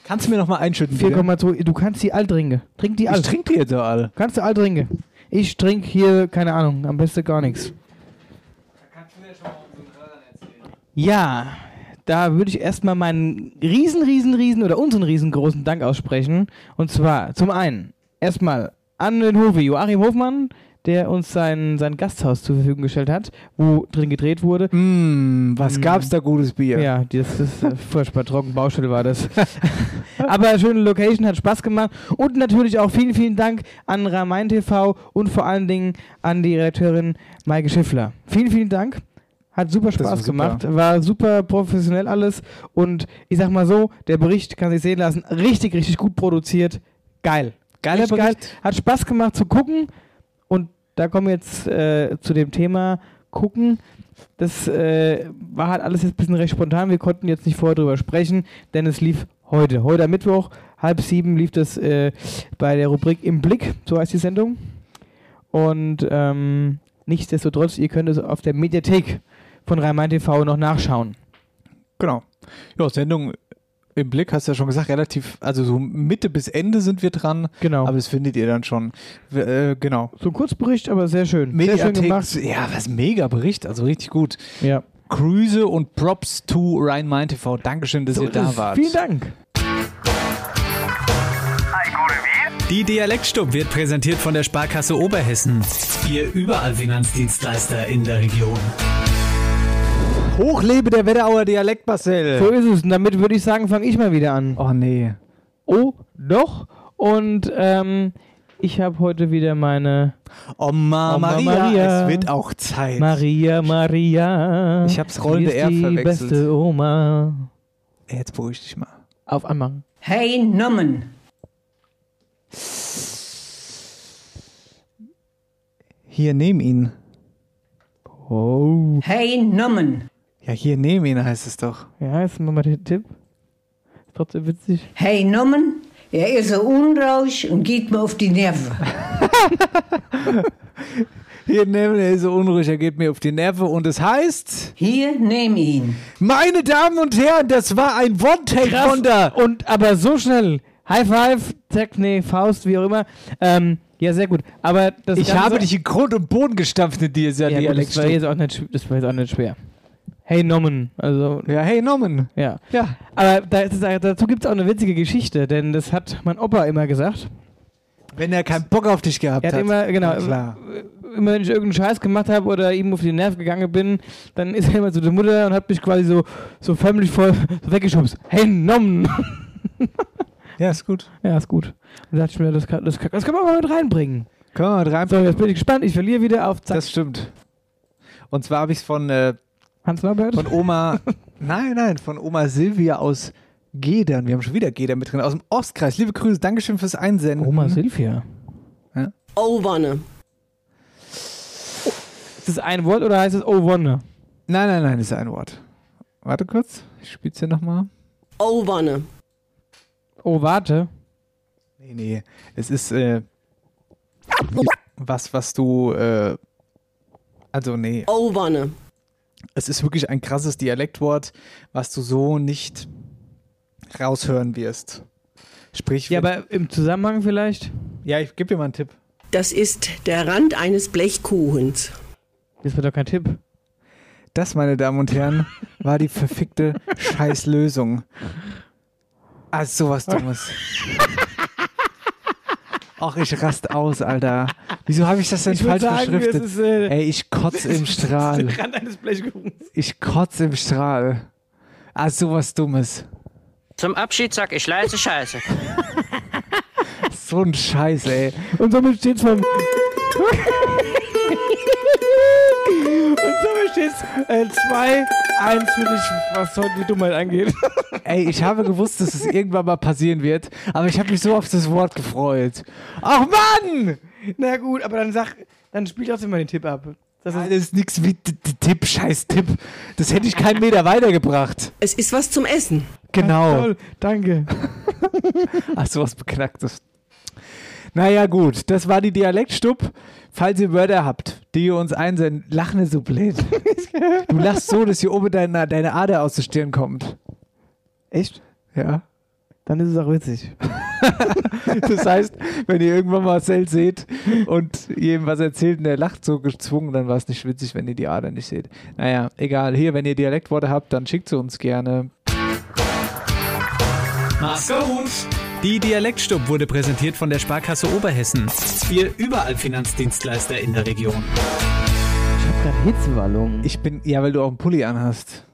Kannst du mir noch mal einschütten, bitte? 4,2. Du kannst die all trinken. Trink die all. Ich trinke die jetzt auch alle. Kannst du all trinken. Ich trinke hier, keine Ahnung, am besten gar nichts. Ja, da würde ich erstmal meinen riesen, riesen, riesen oder unseren riesengroßen Dank aussprechen. Und zwar zum einen erstmal an den Hofe, Joachim Hofmann, der uns sein, sein Gasthaus zur Verfügung gestellt hat, wo drin gedreht wurde. Mm, was Mm. gab's da gutes Bier? Ja, das ist äh, furchtbar trocken, Baustelle war das. Aber schöne Location, hat Spaß gemacht. Und natürlich auch vielen, vielen Dank an Rhein TV und vor allen Dingen an die Redakteurin Maike Schiffler. Vielen, vielen Dank. Hat super Spaß super. gemacht, war super professionell alles und ich sag mal so, der Bericht kann sich sehen lassen, richtig, richtig gut produziert, geil. Geiler Richtig geil. Bericht. Hat Spaß gemacht zu gucken und da kommen wir jetzt äh, zu dem Thema gucken. Das äh, war halt alles jetzt ein bisschen recht spontan. Wir konnten jetzt nicht vorher drüber sprechen, denn es lief heute. Heute am Mittwoch halb sieben lief das äh, bei der Rubrik Im Blick, so heißt die Sendung. Und ähm, nichtsdestotrotz, ihr könnt es auf der Mediathek von Rhein-Main TV noch nachschauen. Genau. Ja, Sendung im Blick, hast du ja schon gesagt, relativ, also so Mitte bis Ende sind wir dran. Genau. Aber das findet ihr dann schon. Äh, genau. So ein Kurzbericht, aber sehr schön. Sehr schön Mediathek, gemacht. ja, was mega Bericht, also richtig gut. Ja. Grüße und Props to Rhein-Main TV. Dankeschön, dass So ihr da wart. Vielen Dank. Die Dialektstub wird präsentiert von der Sparkasse Oberhessen. Ihr überall Finanzdienstleister in der Region. Hochlebe der Wetterauer Dialekt, Marcel. So ist es. Und damit würde ich sagen, fange ich mal wieder an. Oh nee. Oh, doch. Und ähm, ich habe heute wieder meine Oma, Oma Maria, Maria. es wird auch Zeit. Maria, Maria. Ich hab's rollende R die verwechselt. beste Oma. Jetzt beruhig dich mal. Auf anmachen. Hey, Nummen. Hier, nehm ihn. Oh. Hey, Nummen. Ja, hier, nehm ihn heißt es doch. Ja, jetzt machen wir den Tipp. Ist trotzdem witzig. Hey, Nummen. Er ist so unruhig und geht mir auf die Nerven. Hier, nehm ihn, er ist so unruhig, er geht mir auf die Nerven und es heißt... Hier, nehm ihn. Meine Damen und Herren, das war ein One-Take Krass. von der... Und aber so schnell. High Five, Zack, nee, Faust, wie auch immer. Ähm, ja, sehr gut. Aber das Ich Ganze, habe dich in Grund und Boden gestampft in dieser ja, gut, das, war Dialektstub. jetzt auch nicht, sch- das war jetzt auch nicht schwer. Hey Nommen. Also, Ja, hey, Norman. ja. Ja. Aber da, ist, dazu gibt es auch eine witzige Geschichte, denn das hat mein Opa immer gesagt. Wenn er keinen Bock auf dich gehabt Er hat hat. immer, genau, Klar. immer wenn ich irgendeinen Scheiß gemacht habe oder ihm auf die Nerven gegangen bin, dann ist er immer zu der Mutter und hat mich quasi so, so förmlich voll so weggeschubst. Hey Nommen. Ja, ist gut. Ja, ist gut. Und da dachte ich mir, das kann, das, kann, das kann man mal mit reinbringen. Können wir mal rein. So, jetzt bin ich gespannt. Ich verliere wieder auf Zack. Das stimmt. Und zwar habe ich es von, äh, Hans Norbert? von Oma... nein, nein, von Oma Silvia aus Gedern. Wir haben schon wieder Gedern mit drin. Aus dem Ostkreis. Liebe Grüße, Dankeschön fürs Einsenden. Oma Silvia. Oh, Wanne. Ist das ein Wort oder heißt es Oh Wonne? Nein, nein, nein, ist ein Wort. Warte kurz. Ich spiel's hier nochmal. Oh, Wanne. Oh, warte. Nee, nee. Es ist äh, was, was du. Äh, also, nee. Oh, Wanne. Es ist wirklich ein krasses Dialektwort, was du so nicht raushören wirst. Sprich, Ja, aber im Zusammenhang vielleicht? ja, ich gebe dir mal einen Tipp. Das ist der Rand eines Blechkuchens. Das wird doch kein Tipp. Das, meine Damen und Herren, war die verfickte Scheißlösung. Ah, sowas Dummes. Ach, ich rast aus, Alter. Wieso habe ich das denn Ich falsch sagen, beschriftet? es ist, äh, Ey, ich kotz im Strahl. Ich kotz im Strahl. Ah, sowas Dummes. Zum Abschied sag ich leise Scheiße. So ein Scheiß, ey. Und somit steht's vom. Und somit steht's äh, 2, 1 für dich, was heute die Dummheit angeht. Ey, ich habe gewusst, dass es irgendwann mal passieren wird, aber ich habe mich so auf das Wort gefreut. Ach Mann! Na gut, aber dann sag, dann spiel trotzdem mal den Tipp ab. Das Das ist nichts wie Tipp, scheiß Tipp. Das hätte ich keinen Meter weitergebracht. Es ist was zum Essen. Genau. Toll, danke. Ach, sowas Beknacktes. Naja, gut, das war die Dialektstub. Falls ihr Wörter habt, die ihr uns einsenden, lach nicht so blöd. Du lachst so, dass hier oben deine, deine Ader aus der Stirn kommt. Echt? Ja. Dann ist es auch witzig. Das heißt, wenn ihr irgendwann Marcel seht und jedem was erzählt und der lacht so gezwungen, dann war es nicht witzig, wenn ihr die Ader nicht seht. Naja, egal. Hier, wenn ihr Dialektworte habt, dann schickt sie uns gerne. Mach's gut. Die Dialektstub wurde präsentiert von der Sparkasse Oberhessen. Ihr überall Finanzdienstleister in der Region. Ich hab grad Hitzewallung. Ich bin, ja, weil du auch einen Pulli anhast.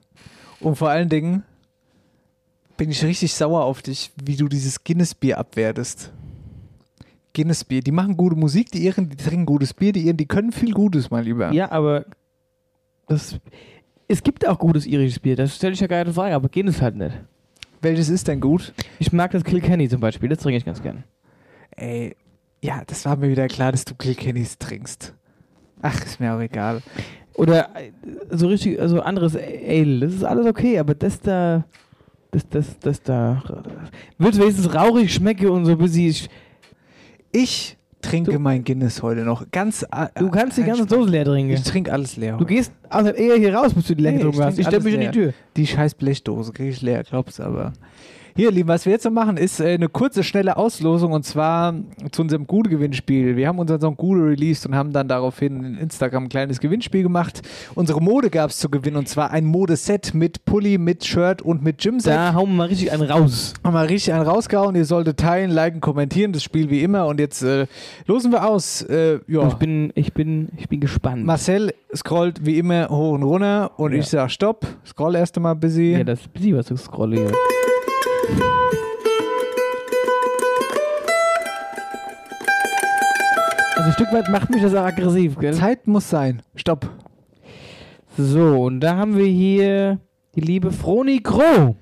Und vor allen Dingen bin ich richtig sauer auf dich, wie du dieses Guinness-Bier abwertest. Guinness-Bier, die machen gute Musik, die ihren, die trinken gutes Bier, die ihren, die können viel Gutes, mein Lieber. Ja, aber das, es gibt auch gutes irisches Bier, das stelle ich ja gar keine Frage, aber es halt nicht. Welches ist denn gut? Ich mag das Kilkenny zum Beispiel, das trinke ich ganz gern. Ey, ja, das war mir wieder klar, dass du Kilkennys trinkst. Ach, ist mir auch egal. Oder äh, so richtig, also anderes Ale, das ist alles okay, aber das da, Das, das, das da. Wird wenigstens rauchig schmecke und so ein bisschen. Ich trinke mein Guinness heute noch. Ganz. äh, Du kannst die ganze Dose leer trinken. Ich trinke alles leer. Du gehst also eher hier raus, bis du die leer getrunken hast. Ich stelle mich in die Tür. Die scheiß Blechdose kriege ich leer, glaub's aber. Hier, Lieben, was wir jetzt noch machen, ist äh, eine kurze, schnelle Auslosung und zwar zu unserem Gude-Gewinnspiel. Wir haben unseren Song Gude released und haben dann daraufhin in Instagram ein kleines Gewinnspiel gemacht. Unsere Mode gab es zu gewinnen und zwar ein Modeset mit Pulli, mit Shirt und mit Gymsack. Da hauen wir mal richtig einen raus. Haben wir richtig einen rausgehauen. Ihr solltet teilen, liken, kommentieren, das Spiel wie immer. Und jetzt äh, losen wir aus. Äh, ja. Ich bin, ich bin, ich bin gespannt. Marcel scrollt wie immer hoch und runter und Ja. ich sag Stopp. Scroll erst einmal busy. Ja, das ist busy, was du scrolle Also ein Stück weit macht mich das auch aggressiv, gell? Zeit muss sein. Stopp. So, und da haben wir hier die liebe Froni Groh.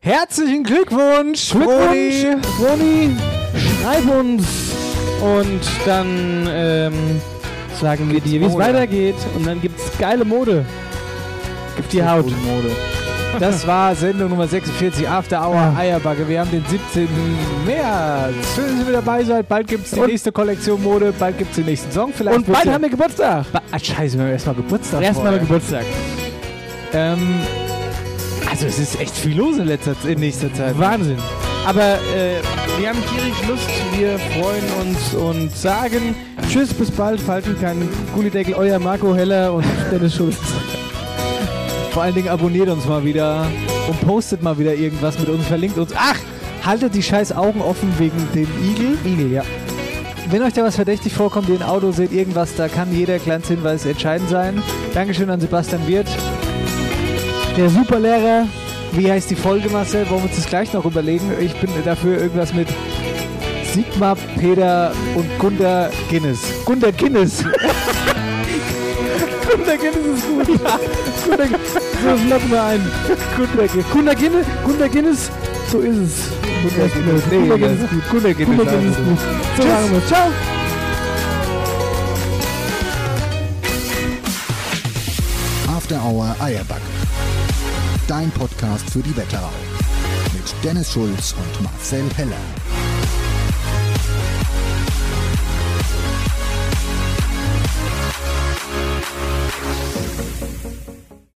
Herzlichen Glückwunsch, Glückwunsch, Froni. Schreib uns und dann ähm, sagen wir dir, wie es weitergeht und dann gibt's geile Mode. Gibt die Haut. Mode. Das war Sendung Nummer 46, After Hour Eierbacke. Wir haben den 17. März. Schön, dass ihr wieder dabei seid. Bald gibt es die Und- nächste Kollektion Mode. Bald gibt es den nächsten Song. Vielleicht Und bald haben wir Geburtstag. Ba ah, scheiße, wir haben erstmal Geburtstag. Erstmal. Geburtstag. Ähm, also es ist echt viel los in, letzter, in nächster Zeit. Wahnsinn. Aber äh, wir haben tierisch Lust, wir freuen uns und sagen Tschüss, bis bald, falten keinen Gullideckel, euer Marco Heller und Dennis Schulz. Vor allen Dingen abonniert uns mal wieder und postet mal wieder irgendwas mit uns, verlinkt uns. Ach, haltet die scheiß Augen offen wegen dem Igel. Igel, ja. Wenn euch da was verdächtig vorkommt, ihr ein Auto seht, irgendwas, da kann jeder kleine Hinweis entscheidend sein. Dankeschön an Sebastian Wirth. Der Superlehrer. Wie heißt die Folge, Marcel? Wollen wir uns das gleich noch überlegen? Ich bin dafür irgendwas mit Sigmar, Peter und Gunter Guinness. Gunter Guinness. Gunter Guinness so, das locken wir ein. Gunter Guinness. Gunter Guinness, so ist es. Gunter Guinness, Nee, Gunter Guinness ist gut. Gunter Guinness Gunter Guinness ist gut. So Tschüss. machen wir. Ciao. After Hour Eierback. Dein Podcast für die Wetterau. Mit Dennis Schulz und Marcel Heller.